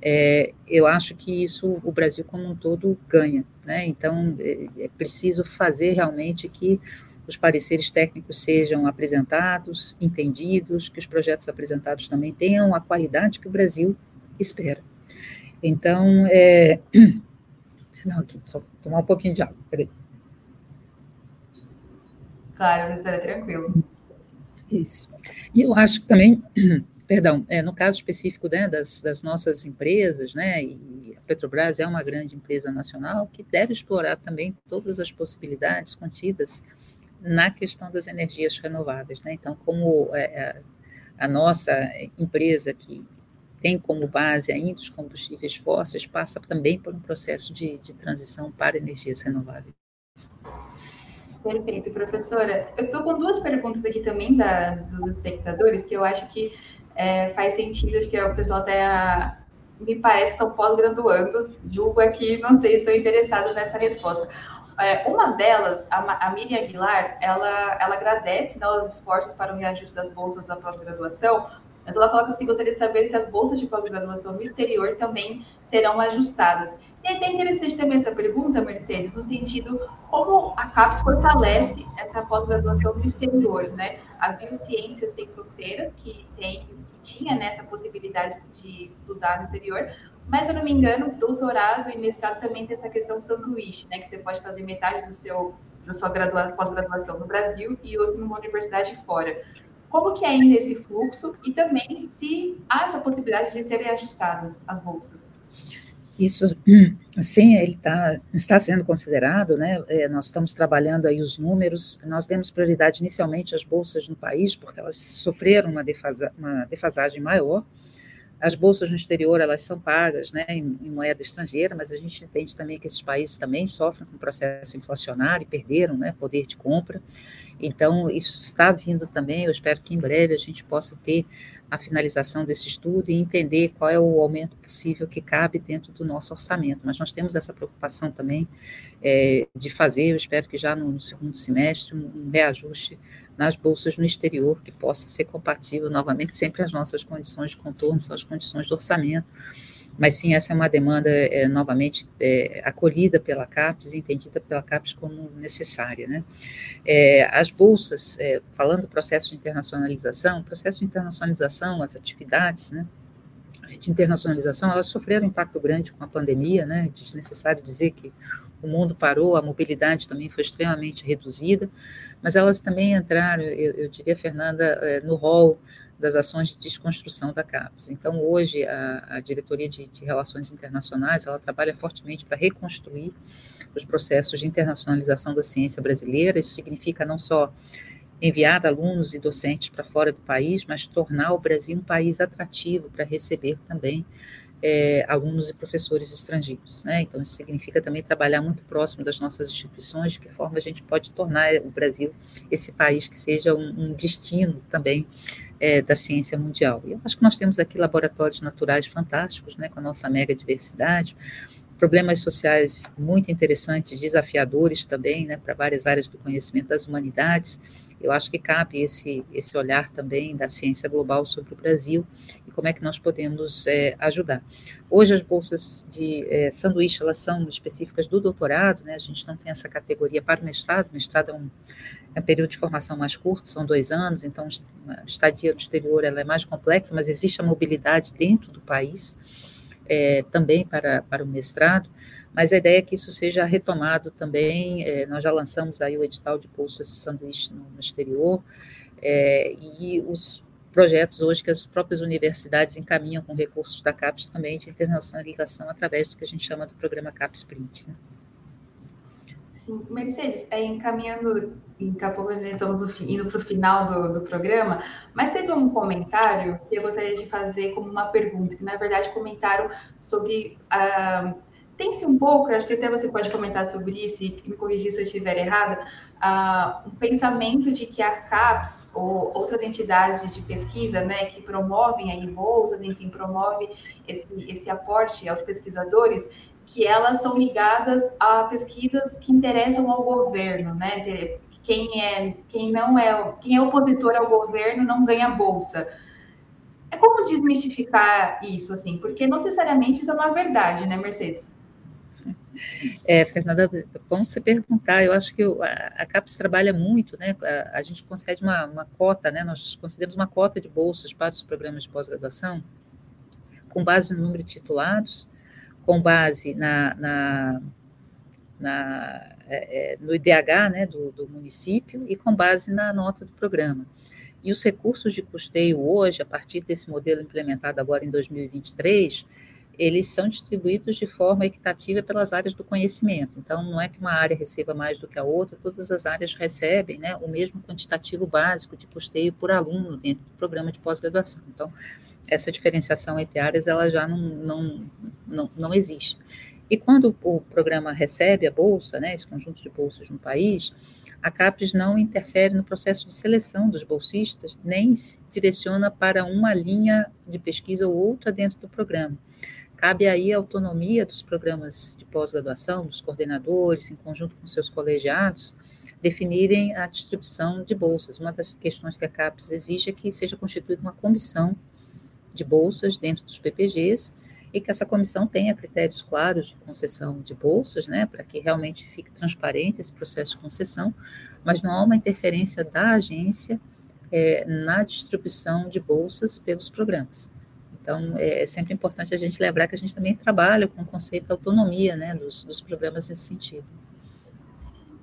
é, eu acho que isso o Brasil como um todo ganha. Né? Então, é, é preciso fazer realmente que os pareceres técnicos sejam apresentados, entendidos, que os projetos apresentados também tenham a qualidade que o Brasil espera. Então, é, Não, aqui, só tomar um pouquinho de água, peraí. Claro, professora, tranquilo. Isso. E eu acho que também, perdão, é, no caso específico né, das, das nossas empresas, né, e a Petrobras é uma grande empresa nacional que deve explorar também todas as possibilidades contidas na questão das energias renováveis. Né? Então, como é, é a nossa empresa que tem como base ainda os combustíveis fósseis, passa também por um processo de, de transição para energias renováveis. Perfeito, professora. Eu estou com duas perguntas aqui também da, dos espectadores que eu acho que é, faz sentido, acho que o pessoal até me parece são pós-graduandos, julgo aqui, não sei, estou interessado nessa resposta. É, uma delas, a, a Miriam Aguilar, ela, ela agradece né, os esforços para o reajuste das bolsas da pós-graduação, mas ela coloca assim: gostaria de saber se as bolsas de pós-graduação no exterior também serão ajustadas. E é até interessante também essa pergunta, Mercedes, no sentido como a CAPES fortalece essa pós-graduação no exterior, né? A Biociências Sem Fronteiras, que tem que tinha né, possibilidade de estudar no exterior, mas se eu não me engano, doutorado e mestrado também tem essa questão do sanduíche, né? Que você pode fazer metade do seu da sua pós-graduação no Brasil e outra numa universidade fora como que é ainda esse fluxo e também se há essa possibilidade de serem ajustadas as bolsas. Isso, sim, ele tá, está sendo considerado, né? É, nós estamos trabalhando aí os números. Nós demos prioridade inicialmente às bolsas no país, porque elas sofreram uma, defasa, uma defasagem maior. As bolsas no exterior, elas são pagas né, em, em, moeda estrangeira, mas a gente entende também que esses países também sofrem com o processo inflacionário e perderam né, poder de compra. Então, isso está vindo também, eu espero que em breve a gente possa ter a finalização desse estudo e entender qual é o aumento possível que cabe dentro do nosso orçamento. Mas nós temos essa preocupação também é, de fazer, eu espero que já no, segundo semestre, um, reajuste nas bolsas no exterior que possa ser compatível novamente sempre às nossas condições de contorno, são as condições do orçamento mas sim essa é uma demanda é, novamente é, acolhida pela CAPES, entendida pela CAPES como necessária. Né? É, as bolsas, falando do processo de internacionalização, processo de internacionalização, as atividades né, de internacionalização, elas sofreram um impacto grande com a pandemia, né? é desnecessário dizer que o mundo parou, a mobilidade também foi extremamente reduzida, mas elas também entraram, eu, eu diria, Fernanda, no rol das ações de desconstrução da CAPES. Então, hoje, a, a Diretoria de, de, Relações Internacionais, ela trabalha fortemente para reconstruir os processos de internacionalização da ciência brasileira. Isso significa não só enviar alunos e docentes para fora do país, mas tornar o Brasil um país atrativo para receber também é, alunos e professores estrangeiros. Né? Então, isso significa também trabalhar muito próximo das nossas instituições, de que forma a gente pode tornar o Brasil esse país que seja um, um destino também é, da ciência mundial. E eu acho que nós temos aqui laboratórios naturais fantásticos, né, com a nossa mega diversidade, problemas sociais muito interessantes, desafiadores também, né, para várias áreas do conhecimento das humanidades. Eu acho que cabe esse, esse olhar também da ciência global sobre o Brasil e como é que nós podemos é, ajudar. Hoje as bolsas de é, sanduíche, elas são específicas do doutorado, né, a gente não tem essa categoria para o mestrado, o mestrado é um, é um período de formação mais curto, são dois anos, então a estadia no exterior ela é mais complexa, mas existe a mobilidade dentro do país. É, também para, para o mestrado, mas a ideia é que isso seja retomado também, é, nós já lançamos aí o edital de bolsas sanduíche no, no exterior, é, e os projetos hoje que as próprias universidades encaminham com recursos da CAPES também de internacionalização através do que a gente chama do programa CAPES Print. Né? Sim, Mercedes, é, daqui a pouco já estamos indo para o final do, do, programa, mas teve um comentário que eu gostaria de fazer como uma pergunta, que na verdade comentaram sobre. Uh, tem-se um pouco, acho que até você pode comentar sobre isso e me corrigir se eu estiver errada, uh, um pensamento de que a CAPES ou outras entidades de pesquisa, né, que promovem aí bolsas, enfim, promove esse, esse aporte aos pesquisadores, que elas são ligadas a pesquisas que interessam ao governo, né? Quem é, quem não é, quem é opositor ao governo não ganha bolsa. É como desmistificar isso, assim, porque não necessariamente isso é uma verdade, né, Mercedes? É, Fernanda, bom você perguntar. Eu acho que a, CAPES trabalha muito, né? A, a gente concede uma, uma, cota, né? Nós concedemos uma cota de bolsas para os programas de pós-graduação, com base no número de titulados, com base na, na, na é, é no IDH né, do, do, município e com base na nota do programa. E os recursos de custeio hoje, a partir desse modelo implementado agora em 2023, eles são distribuídos de forma equitativa pelas áreas do conhecimento. Então, não é que uma área receba mais do que a outra, todas as áreas recebem né, o mesmo quantitativo básico de custeio por aluno dentro do programa de pós-graduação. Então, essa diferenciação entre áreas ela já não, não, não, não existe. E quando o programa recebe a bolsa, né, esse conjunto de bolsas no país, a CAPES não interfere no processo de seleção dos bolsistas, nem direciona para uma linha de pesquisa ou outra dentro do programa. Cabe aí a autonomia dos programas de pós-graduação, dos coordenadores, em conjunto com seus colegiados, definirem a distribuição de bolsas. Uma das questões que a CAPES exige é que seja constituída uma comissão de bolsas dentro dos PPGs e que essa comissão tenha critérios claros de concessão de bolsas, né, para que realmente fique transparente esse processo de concessão, mas não há uma interferência da agência é, na distribuição de bolsas pelos programas. Então, é sempre importante a gente lembrar que a gente também trabalha com o conceito da autonomia né, dos, dos programas nesse sentido.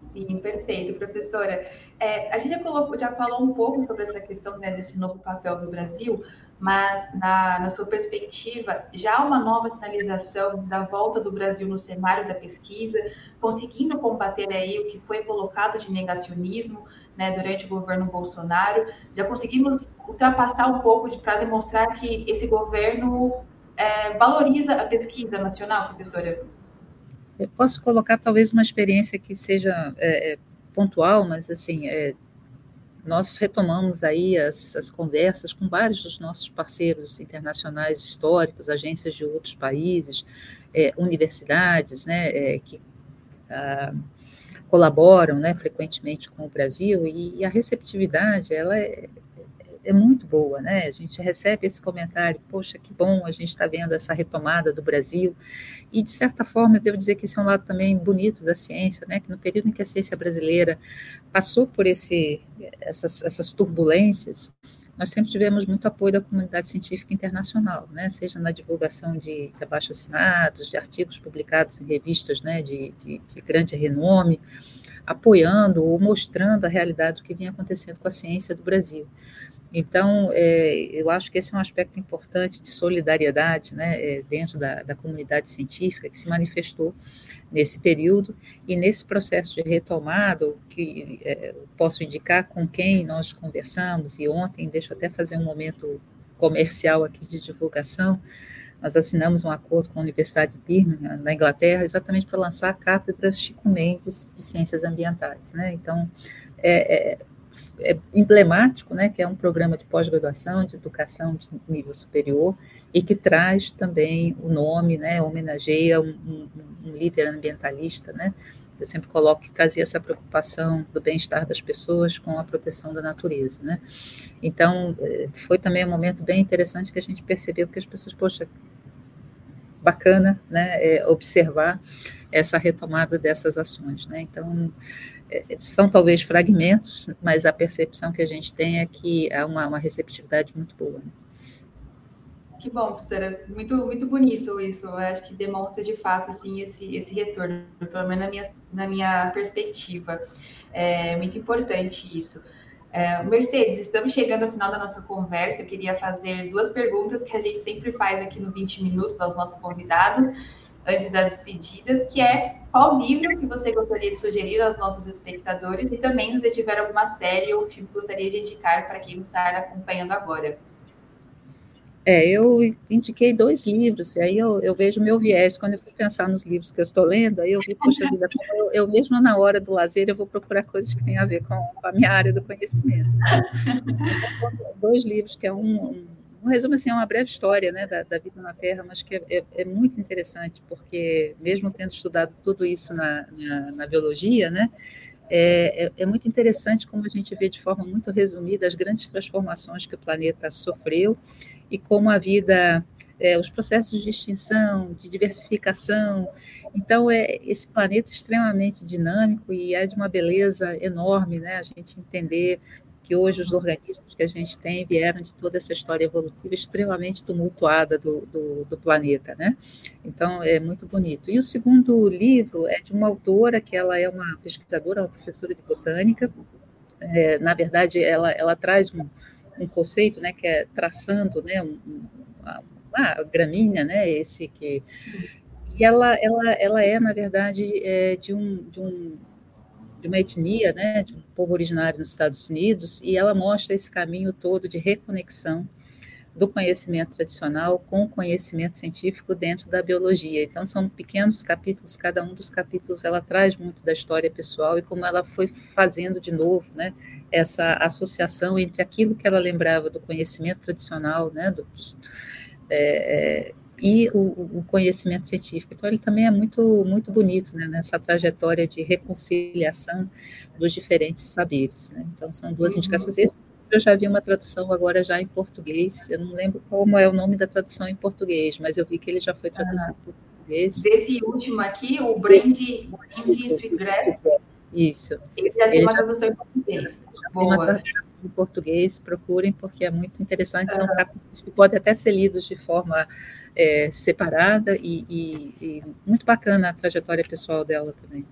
Sim, perfeito, professora. É, a gente já, colocou, já falou um pouco sobre essa questão né, desse novo papel do Brasil, mas na, na sua perspectiva, já há uma nova sinalização da volta do Brasil no cenário da pesquisa, conseguindo combater aí o que foi colocado de negacionismo né, durante o governo Bolsonaro. Já conseguimos ultrapassar um pouco para demonstrar que esse governo é, valoriza a pesquisa nacional, professora? Eu posso colocar talvez uma experiência que seja é, é pontual, mas assim, é, nós retomamos aí as, as, conversas com vários dos nossos parceiros internacionais históricos, agências de outros países, é, universidades, né, é, que ah, colaboram, né, frequentemente com o Brasil, e, e a receptividade, ela é, é muito boa, né? A gente recebe esse comentário, poxa, que bom, a gente está vendo essa retomada do Brasil. E, de certa forma, eu devo dizer que isso é um lado também bonito da ciência, né? Que no período em que a ciência brasileira passou por esse, essas, essas turbulências, nós sempre tivemos muito apoio da comunidade científica internacional, né? seja na divulgação de, de abaixo-assinados, de artigos publicados em revistas né? de, de, de grande renome, apoiando ou mostrando a realidade do que vinha acontecendo com a ciência do Brasil. Então, é, eu acho que esse é um aspecto importante de solidariedade né, é, dentro da, da, comunidade científica que se manifestou nesse período e nesse processo de retomada, que é, posso indicar com quem nós conversamos, e ontem, deixa eu até fazer um momento comercial aqui de divulgação, nós assinamos um acordo com a Universidade de Birmingham, na Inglaterra, exatamente para lançar a Cátedra Chico Mendes de Ciências Ambientais. Né? Então, é, é emblemático, né, que é um programa de pós-graduação, de educação de nível superior, e que traz também o nome, né, homenageia um, um, um líder ambientalista, né, eu sempre coloco que trazia essa preocupação do bem-estar das pessoas com a proteção da natureza, né. Então, eh, foi também um momento bem interessante que a gente percebeu que as pessoas, poxa, bacana, né, é, observar essa retomada dessas ações, né, então são talvez fragmentos, mas a percepção que a gente tem é que há uma, uma receptividade muito boa. Né? que bom, professora. Muito, muito bonito isso. Eu acho que demonstra de fato assim esse, esse retorno, pelo menos na minha, na minha perspectiva. É muito importante isso. É, Mercedes, estamos chegando ao final da nossa conversa. Eu queria fazer duas perguntas que a gente sempre faz aqui no 20 Minutos aos nossos convidados, antes das despedidas, que é qual livro que você gostaria de sugerir aos nossos espectadores e também se tiver alguma série ou filme que gostaria de indicar para quem está acompanhando agora. É, eu indiquei dois livros, e aí eu, eu vejo meu viés, quando eu fui pensar nos livros que eu estou lendo, aí eu vi, poxa vida, eu, eu mesmo na hora do lazer, eu vou procurar coisas que têm a ver com, com a minha área do conhecimento. Então, dois livros, que é um, um, um resumo, assim, é uma breve história né, da, da vida na Terra, mas que é, é, é, muito interessante, porque mesmo tendo estudado tudo isso na, na, na biologia, né, é, é, é, muito interessante como a gente vê de forma muito resumida as grandes transformações que o planeta sofreu e como a vida, é, os processos de extinção, de diversificação. Então, é esse planeta extremamente dinâmico e é de uma beleza enorme, né? A gente entender que hoje os organismos que a gente tem vieram de toda essa história evolutiva extremamente tumultuada do, do, do, planeta, né? Então, é muito bonito. E o segundo livro é de uma autora que ela é uma pesquisadora, uma professora de botânica. É, na verdade, ela, ela traz um, um conceito, né, que é traçando, né, um, uma, uma gramínea, né, esse que e ela, ela, ela é na verdade é, de um, de um de uma etnia, né, de um povo originário nos Estados Unidos, e ela mostra esse caminho todo de reconexão do conhecimento tradicional com o conhecimento científico dentro da biologia. Então, são pequenos capítulos, cada um dos capítulos ela traz muito da história pessoal e como ela foi fazendo de novo, né, essa associação entre aquilo que ela lembrava do conhecimento tradicional, né, do, é, é, e o, o, conhecimento científico. Então, ele também é muito, muito bonito né, nessa trajetória de reconciliação dos diferentes saberes. Né? Então, são duas uhum. indicações. Eu já vi uma tradução agora já em português, eu não lembro como é o nome da tradução em português, mas eu vi que ele já foi traduzido ah. português. Desse último aqui, o Brand, Brand Sweetgrass. Isso. Ele já tem ele uma já... tradução em português Boa. Em português, procurem, porque é muito interessante. São capítulos que podem até ser lidos de forma é, separada e, e, e, muito bacana a trajetória pessoal dela também.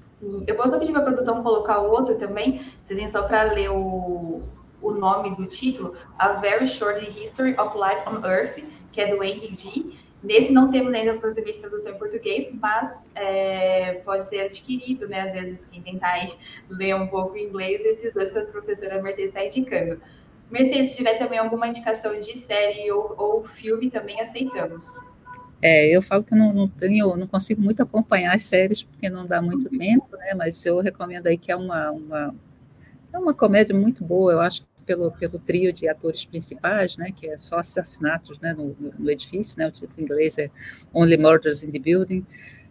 Sim. Eu posso pedir para a produção colocar outro também, vocês só para ler o, o nome do título, A Very Short History of Life on Earth, que é do Henry G. Nesse não temos ainda português de tradução em português, mas é, pode ser adquirido, né? Às vezes, quem tentar ler um pouco em inglês, esses dois que a professora Mercedes está indicando. Mercedes, se tiver também alguma indicação de série ou, ou filme, também aceitamos. É, eu falo que não, não, tenho, não consigo muito acompanhar as séries, porque não dá muito tempo, né? Mas eu recomendo aí que é uma, uma, é uma comédia muito boa, eu acho pelo, pelo trio de atores principais, né, que é só assassinatos né, no, no edifício, né, o título em inglês é Only Murders in the Building,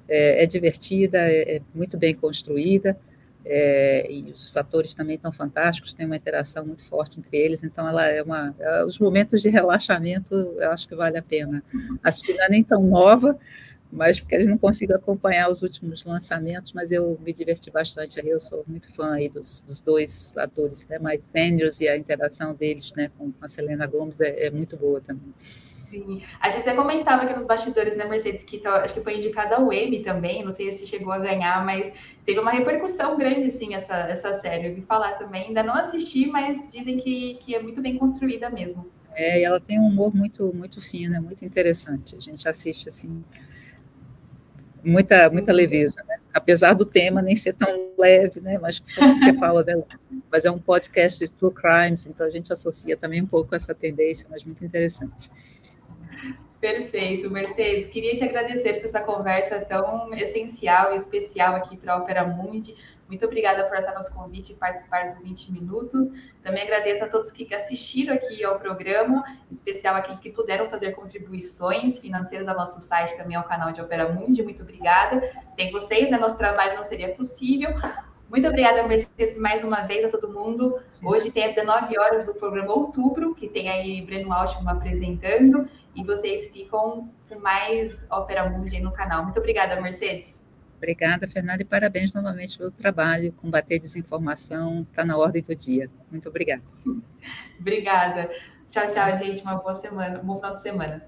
é, é divertida, é, é, muito bem construída, é, e os atores também estão fantásticos, tem uma interação muito forte entre eles, então ela é uma, é, os momentos de relaxamento eu acho que vale a pena assistir, não é nem tão nova, mas porque gente não consigo acompanhar os últimos lançamentos, mas eu me diverti bastante aí, eu sou muito fã aí dos, dos dois atores, né, mais seniors e a interação deles, né, com a Selena Gomes é, é muito boa também. Sim, a gente até comentava aqui nos bastidores, né, Mercedes, que tá, acho que foi indicada ao Emmy também, não sei se chegou a ganhar, mas teve uma repercussão grande, sim, essa, essa série, eu vi falar também, ainda não assisti, mas dizem que, que é muito bem construída mesmo. É, e ela tem um humor muito, muito fino, é muito interessante, a gente assiste, assim, muita, muita leveza, né? apesar do tema nem ser tão leve, né? Mas que fala dela, mas é um podcast de true crimes, então a gente associa também um pouco essa tendência, mas muito interessante. Perfeito, Mercedes. Queria te agradecer por essa conversa tão essencial e especial aqui para a Opera Mundi. Muito obrigada por aceitar nosso convite e participar do 20 Minutos. Também agradeço a todos que assistiram aqui ao programa, em especial aqueles que puderam fazer contribuições financeiras ao nosso site, também ao canal de Opera Mundi. Muito obrigada. Sem vocês, né, nosso trabalho não seria possível. Muito obrigada, Mercedes, mais uma vez a todo mundo. Hoje tem às 19 horas o programa Outubro, que tem aí Breno Altman apresentando, e vocês ficam com mais Opera Mundi no canal. Muito obrigada, Mercedes. Obrigada, Fernanda, e parabéns novamente pelo trabalho. Combater desinformação está na ordem do dia. Muito obrigada. Obrigada. Tchau, tchau, gente. Uma boa semana, um bom final de semana.